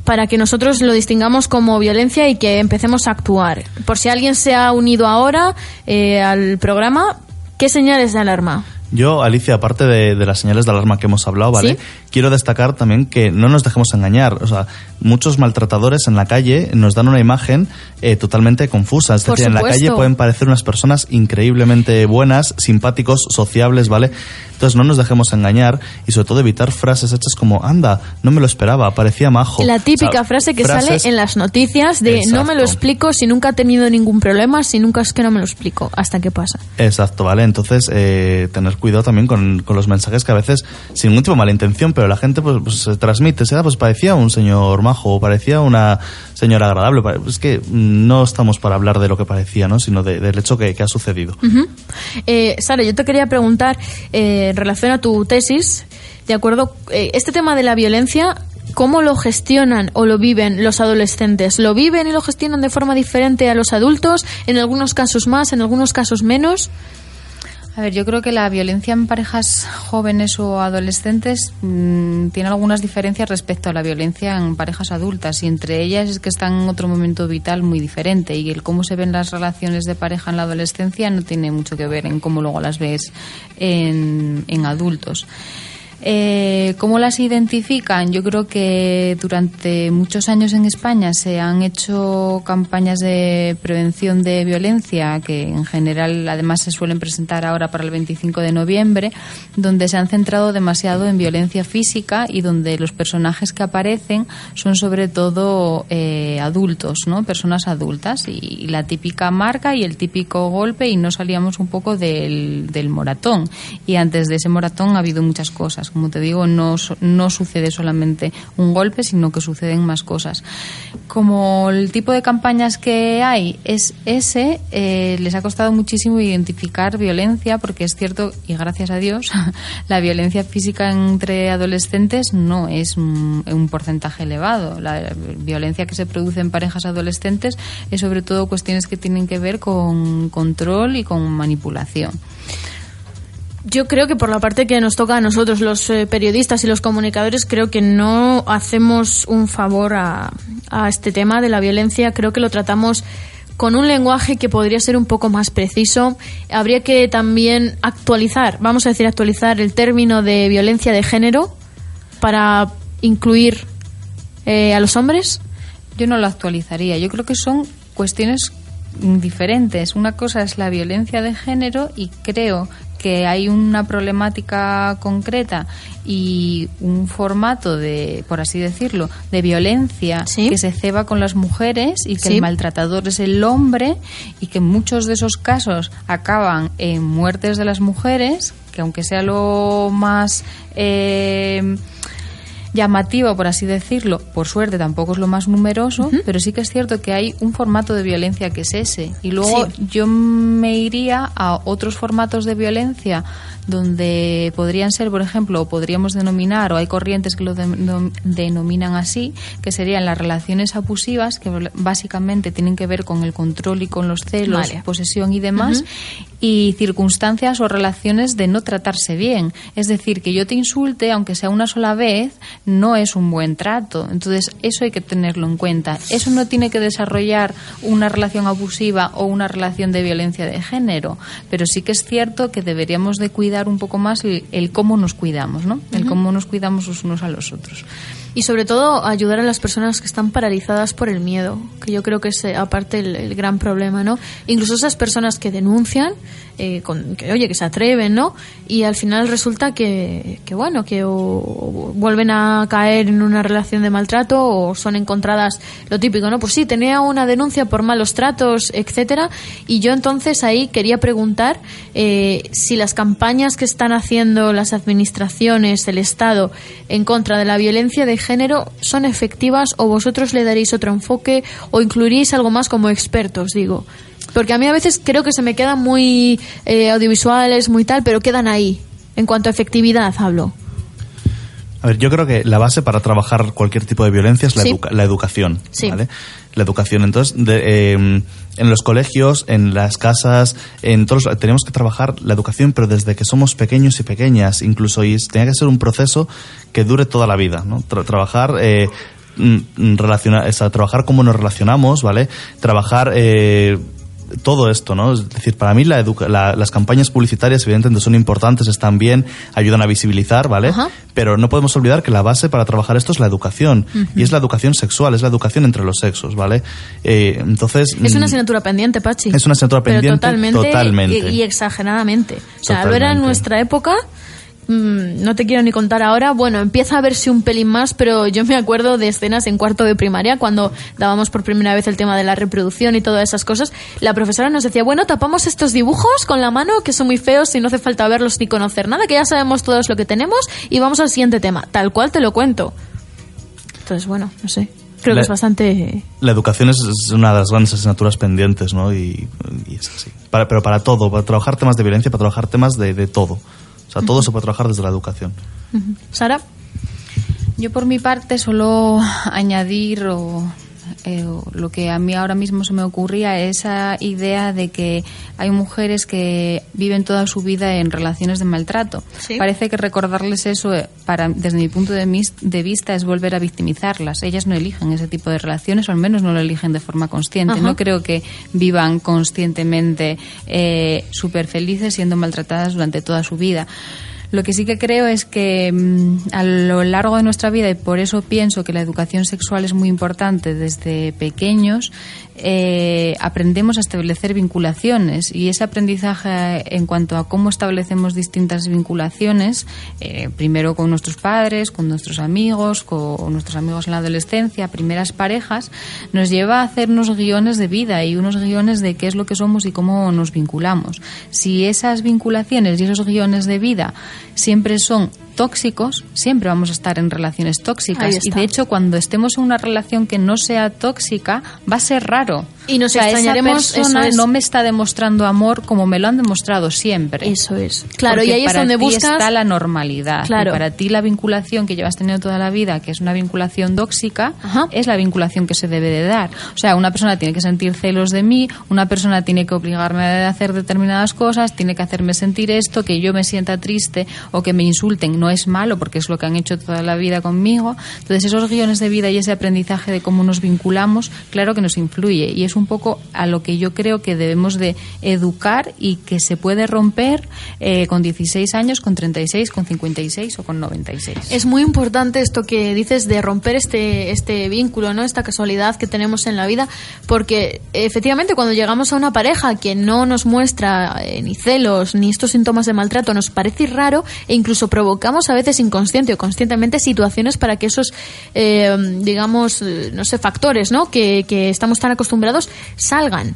para que nosotros lo distingamos como violencia y que empecemos a actuar. Por si alguien se ha unido ahora eh, al programa, ¿qué señales de alarma? Yo, Alicia, aparte de, de, las señales de alarma que hemos hablado, ¿vale? ¿Sí? Quiero destacar también que no nos dejemos engañar. O sea, muchos maltratadores en la calle nos dan una imagen eh, totalmente confusa. Es Por decir, en la supuesto. calle pueden parecer unas personas increíblemente buenas, simpáticos, sociables, ¿vale? Entonces no nos dejemos engañar y sobre todo evitar frases hechas como, anda, no me lo esperaba, parecía majo. La típica O sea, frase que frases- sale en las noticias de no me lo Exacto. explico si nunca he tenido ningún problema, si nunca es que no me lo explico. ¿Hasta qué pasa? Exacto, ¿vale? Entonces, eh, tener cuidado también con, con los mensajes que a veces, sin ningún tipo de mala intención, pero la gente pues, pues se transmite, se da, pues parecía un señor majo, parecía una señora agradable. Es que no estamos para hablar de lo que parecía, ¿no? Sino de- del hecho que, ha sucedido. Ujú. Eh, Sara, yo te quería preguntar eh, en relación a tu tesis, ¿de acuerdo? Eh, este tema de la violencia, ¿cómo lo gestionan o lo viven los adolescentes? ¿Lo viven y lo gestionan de forma diferente a los adultos? ¿En algunos casos más, en algunos casos menos? A ver, yo creo que la violencia en parejas jóvenes o adolescentes mm, tiene algunas diferencias respecto a la violencia en parejas adultas y entre ellas es que están en otro momento vital muy diferente y el cómo se ven las relaciones de pareja en la adolescencia no tiene mucho que ver en cómo luego las ves en, en adultos. Eh, ¿Cómo las identifican? Yo creo que durante muchos años en España se han hecho campañas de prevención de violencia que en general además se suelen presentar ahora para el 25 de noviembre, donde se han centrado demasiado en violencia física y donde los personajes que aparecen son sobre todo eh, adultos, ¿no? Personas adultas y, y la típica marca y el típico golpe y no salíamos un poco del, del moratón. Y antes de ese moratón ha habido muchas cosas Como te digo, no, no sucede solamente un golpe, sino que suceden más cosas. Como el tipo de campañas que hay es ese, eh, les ha costado muchísimo identificar violencia, porque es cierto, y gracias a Dios, la violencia física entre adolescentes no es un porcentaje elevado. La violencia que se produce en parejas adolescentes es sobre todo cuestiones que tienen que ver con control y con manipulación. Yo creo que por la parte que nos toca a nosotros, los eh, periodistas y los comunicadores, creo que no hacemos un favor a, a este tema de la violencia. Creo que lo tratamos con un lenguaje que podría ser un poco más preciso. Habría que también actualizar, vamos a decir actualizar el término de violencia de género para incluir eh, a los hombres. Yo no lo actualizaría. Yo creo que son cuestiones diferentes. Una cosa es la violencia de género y creo que hay una problemática concreta y un formato de, por así decirlo, de violencia que se ceba con las mujeres y que el maltratador es el hombre y que muchos de esos casos acaban en muertes de las mujeres, que aunque sea lo más... Eh, llamativo, por así decirlo, por suerte tampoco es lo más numeroso, pero sí que es cierto que hay un formato de violencia que es ese. Y luego yo me iría a otros formatos de violencia donde podrían ser, por ejemplo, o podríamos denominar, o hay corrientes que lo denominan así, que serían las relaciones abusivas, que básicamente tienen que ver con el control y con los celos, posesión y demás, y circunstancias o relaciones de no tratarse bien. Es decir, que yo te insulte, aunque sea una sola vez, no es un buen trato. Entonces, eso hay que tenerlo en cuenta. Eso no tiene que desarrollar una relación abusiva o una relación de violencia de género, pero sí que es cierto que deberíamos de cuidar un poco más el, cómo nos cuidamos, ¿no? El cómo nos cuidamos los unos a los otros. Y sobre todo ayudar a las personas que están paralizadas por el miedo, que yo creo que es eh, aparte el, gran problema, ¿no? Incluso esas personas que denuncian, eh, con, que oye, que se atreven, ¿no? Y al final resulta que, que bueno, que vuelven a caer en una relación de maltrato o son encontradas lo típico, ¿no? Pues sí, tenía una denuncia por malos tratos, etcétera. Y yo entonces ahí quería preguntar eh, si las campañas que están haciendo las administraciones, el Estado, en contra de la violencia de género son efectivas o vosotros le daréis otro enfoque o incluiréis algo más como expertos, digo. Porque a mí a veces creo que se me quedan muy eh, audiovisuales, muy tal, pero quedan ahí. En cuanto a efectividad hablo. A ver, yo creo que la base para trabajar cualquier tipo de violencia es la, la educación. ¿vale? La educación. Entonces, de, em, en los colegios, en las casas, en todos, tenemos que trabajar la educación, pero desde que somos pequeños y pequeñas, incluso, y tenía que ser un proceso que dure toda la vida, ¿no? trabajar. Eh, mm, relacionar, trabajar cómo nos relacionamos, ¿vale? Trabajar eh, todo esto, ¿no? Es decir, para mí la las campañas publicitarias evidentemente son importantes, están bien, ayudan a visibilizar, ¿vale? Pero no podemos olvidar que la base para trabajar esto es la educación y es la educación sexual, es la educación entre los sexos, ¿vale? Eh, entonces es una mm, asignatura pendiente, Pachi. Es una asignatura pendiente, totalmente, Y, exageradamente. O sea, era en nuestra época Mm, no te quiero ni contar ahora. Bueno, empieza a verse un pelín más, pero yo me acuerdo de escenas en cuarto de primaria cuando dábamos por primera vez el tema de la reproducción y todas esas cosas. La profesora nos decía, bueno, tapamos estos dibujos con la mano que son muy feos y no hace falta verlos ni conocer nada, que ya sabemos todos lo que tenemos y vamos al siguiente tema. Tal cual te lo cuento. Entonces, bueno, no sé. Creo que es bastante... La educación es, una de las grandes asignaturas pendientes, ¿no? Y, es así. pero para todo, para trabajar temas de violencia, para trabajar temas de, de todo. O sea, todo se puede trabajar desde la educación. Sara. Yo por mi parte solo añadir o eh, lo que a mí ahora mismo se me ocurría es esa idea de que hay mujeres que viven toda su vida en relaciones de maltrato. Parece que recordarles eso, eh, para, desde mi punto de, vista, es volver a victimizarlas. Ellas no eligen ese tipo de relaciones, o al menos no lo eligen de forma consciente. No creo que vivan conscientemente eh, súper felices siendo maltratadas durante toda su vida. Lo que sí que creo es que mm, a lo largo de nuestra vida, y por eso pienso que la educación sexual es muy importante desde pequeños, eh, aprendemos a establecer vinculaciones y ese aprendizaje en cuanto a cómo establecemos distintas vinculaciones, eh, primero con nuestros padres, con nuestros amigos, con nuestros amigos en la adolescencia, primeras parejas, nos lleva a hacer unos guiones de vida y unos guiones de qué es lo que somos y cómo nos vinculamos. Si esas vinculaciones y esos guiones de vida siempre son tóxicos, siempre vamos a estar en relaciones tóxicas. Y de hecho, cuando estemos en una relación que no sea tóxica, va a ser raro. Y nos O sea, esa extrañaremos, persona eso es. no me está demostrando amor como me lo han demostrado siempre. Eso es. Claro, Porque y ahí es para donde ti buscas... está la normalidad. Claro. Y para ti la vinculación que llevas teniendo toda la vida, que es una vinculación tóxica, Ajá. es la vinculación que se debe de dar. O sea, una persona tiene que sentir celos de mí, una persona tiene que obligarme a hacer determinadas cosas, tiene que hacerme sentir esto, que yo me sienta triste o que me insulten. No es malo porque es lo que han hecho toda la vida conmigo. Entonces, esos guiones de vida y ese aprendizaje de cómo nos vinculamos, claro que nos influye. Y es un poco a lo que yo creo que debemos de educar y que se puede romper eh, con 16 años, con 36, con 56 o con 96. Es muy importante esto que dices de romper este, este vínculo, ¿no? Esta casualidad que tenemos en la vida, porque efectivamente cuando llegamos a una pareja que no nos muestra eh, ni celos ni estos síntomas de maltrato, nos parece raro e incluso provocamos a veces inconsciente o conscientemente situaciones para que esos, eh, digamos, no sé, factores, ¿no? Que, que estamos tan acostumbrados salgan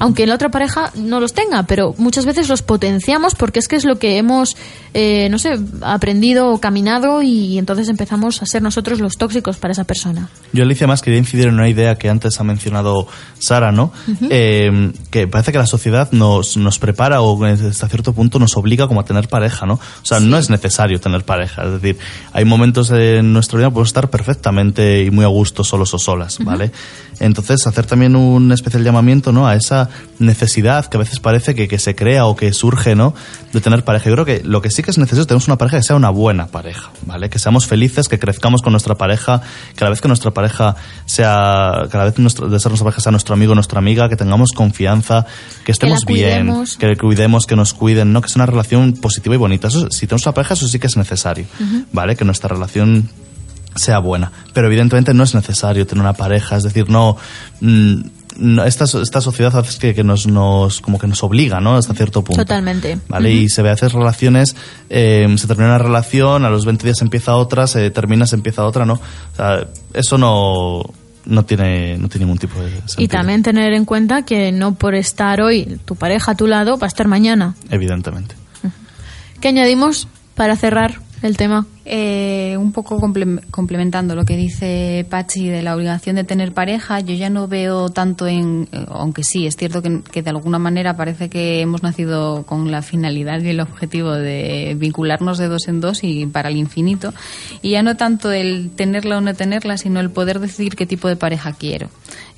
aunque la otra pareja no los tenga, pero muchas veces los potenciamos porque es que es lo que hemos, eh, no sé, aprendido o caminado y entonces empezamos a ser nosotros los tóxicos para esa persona. Yo, Alicia, más quería incidir en una idea que antes ha mencionado Sara, ¿no? Eh, que parece que la sociedad nos, nos prepara o hasta cierto punto nos obliga como a tener pareja, ¿no? O sea, no es necesario tener pareja. Es decir, hay momentos en nuestra vida que podemos estar perfectamente y muy a gusto solos o solas, ¿vale? Entonces, hacer también un especial llamamiento, ¿no? A esa necesidad que a veces parece que, que se crea o que surge, ¿no? De tener pareja. Yo creo que lo que sí que es necesario es tener una pareja que sea una buena pareja, ¿vale? Que seamos felices, que crezcamos con nuestra pareja, cada vez que nuestra pareja sea, cada vez nuestro, de ser nuestra pareja sea nuestro amigo, nuestra amiga, que tengamos confianza, que estemos bien, que cuidemos, que nos cuiden, ¿no? Que sea una relación positiva y bonita. Eso, si tenemos una pareja, eso sí que es necesario, ¿vale? Que nuestra relación sea buena. Pero evidentemente no es necesario tener una pareja, es decir, no. mm, no, esta, esta sociedad hace que, que nos, nos como que nos obliga, ¿no? Hasta cierto punto. Totalmente. ¿Vale? Y se ve a veces relaciones, eh, se termina una relación, a los 20 días empieza otra, se termina, se empieza otra, ¿no? O sea, eso no, no tiene, no tiene ningún tipo de sentido. Y también tener en cuenta que no por estar hoy tu pareja a tu lado va a estar mañana. Evidentemente. ¿Qué añadimos para cerrar el tema? Eh, un poco comple- complementando lo que dice Pachi de la obligación de tener pareja, yo ya no veo tanto en, eh, aunque sí, es cierto que, que de alguna manera parece que hemos nacido con la finalidad y el objetivo de vincularnos de dos en dos y para el infinito, y ya no tanto el tenerla o no tenerla, sino el poder decidir qué tipo de pareja quiero.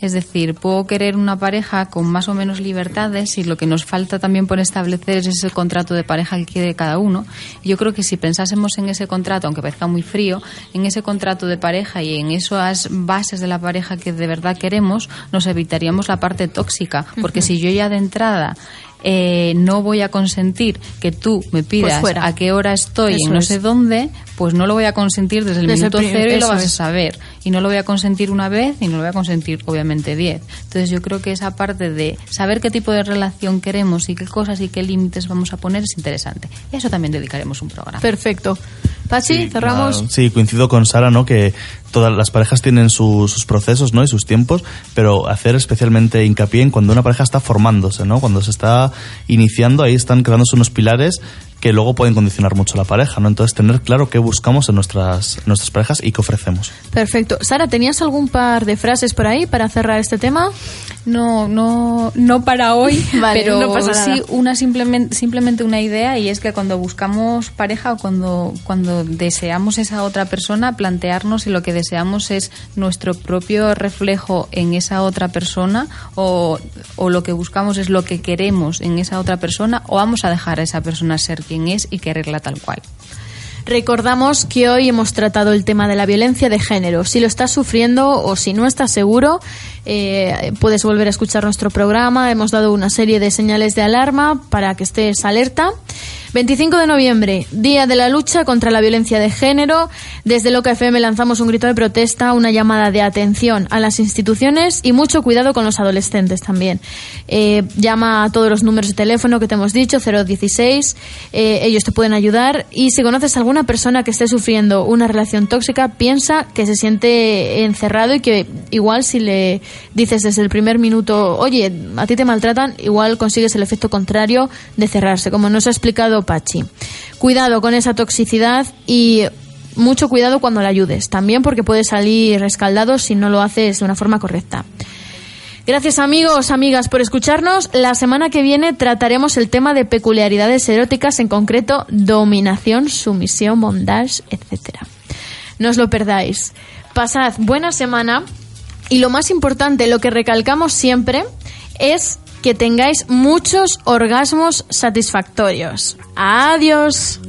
Es decir, puedo querer una pareja con más o menos libertades y lo que nos falta también por establecer es ese contrato de pareja que quiere cada uno. Yo creo que si pensásemos en ese contrato, aunque parezca muy frío, en ese contrato de pareja y en esas bases de la pareja que de verdad queremos, nos evitaríamos la parte tóxica. Porque si yo ya de entrada eh, no voy a consentir que tú me pidas fuera. a qué hora estoy Eso en no es. sé dónde, pues no lo voy a consentir desde el Desde el minuto prim- cero y lo vas a saber. Y no lo voy a consentir una vez y no lo voy a consentir, obviamente, diez. Entonces yo creo que esa parte de saber qué tipo de relación queremos y qué cosas y qué límites vamos a poner es interesante. Y a eso también dedicaremos un programa. Perfecto. Pachi, cerramos. sí, coincido con Sara, ¿no? Que todas las parejas tienen su- sus procesos, ¿no? Y sus tiempos, pero hacer especialmente hincapié en cuando una pareja está formándose, ¿no? Cuando se está iniciando, ahí están creándose unos pilares que luego pueden condicionar mucho la pareja, ¿no? Entonces tener claro qué buscamos en nuestras, en nuestras parejas y qué ofrecemos. Perfecto. Sara, ¿tenías algún par de frases por ahí para cerrar este tema? No, no, no para hoy, Vale, pero no pasa nada. sí una simplemente, simplemente una idea y es que cuando buscamos pareja o cuando, cuando deseamos esa otra persona, plantearnos si lo que deseamos es nuestro propio reflejo en esa otra persona o, o lo que buscamos es lo que queremos en esa otra persona o vamos a dejar a esa persona ser quien es y quererla tal cual. Recordamos que hoy hemos tratado el tema de la violencia de género. Si lo estás sufriendo o si no estás seguro, eh, puedes volver a escuchar nuestro programa. Hemos dado una serie de señales de alarma para que estés alerta. 25 de noviembre, Día de la Lucha contra la Violencia de Género. Desde Loca FM lanzamos un grito de protesta, una llamada de atención a las instituciones y mucho cuidado con los adolescentes también. Eh, llama a todos los números de teléfono que te hemos dicho, 016, eh, ellos te pueden ayudar. Y si conoces a alguna persona que esté sufriendo una relación tóxica, piensa que se siente encerrado y que igual si le dices desde el primer minuto, oye, a ti te maltratan, igual consigues el efecto contrario de cerrarse. Como nos ha explicado Pachi. Cuidado con esa toxicidad y mucho cuidado cuando la ayudes. También porque puede salir rescaldado si no lo haces de una forma correcta. Gracias amigos, amigas por escucharnos. La semana que viene trataremos el tema de peculiaridades eróticas, en concreto dominación, sumisión, bondage, etc. No os lo perdáis. Pasad buena semana y lo más importante, lo que recalcamos siempre es que tengáis muchos orgasmos satisfactorios. Adiós.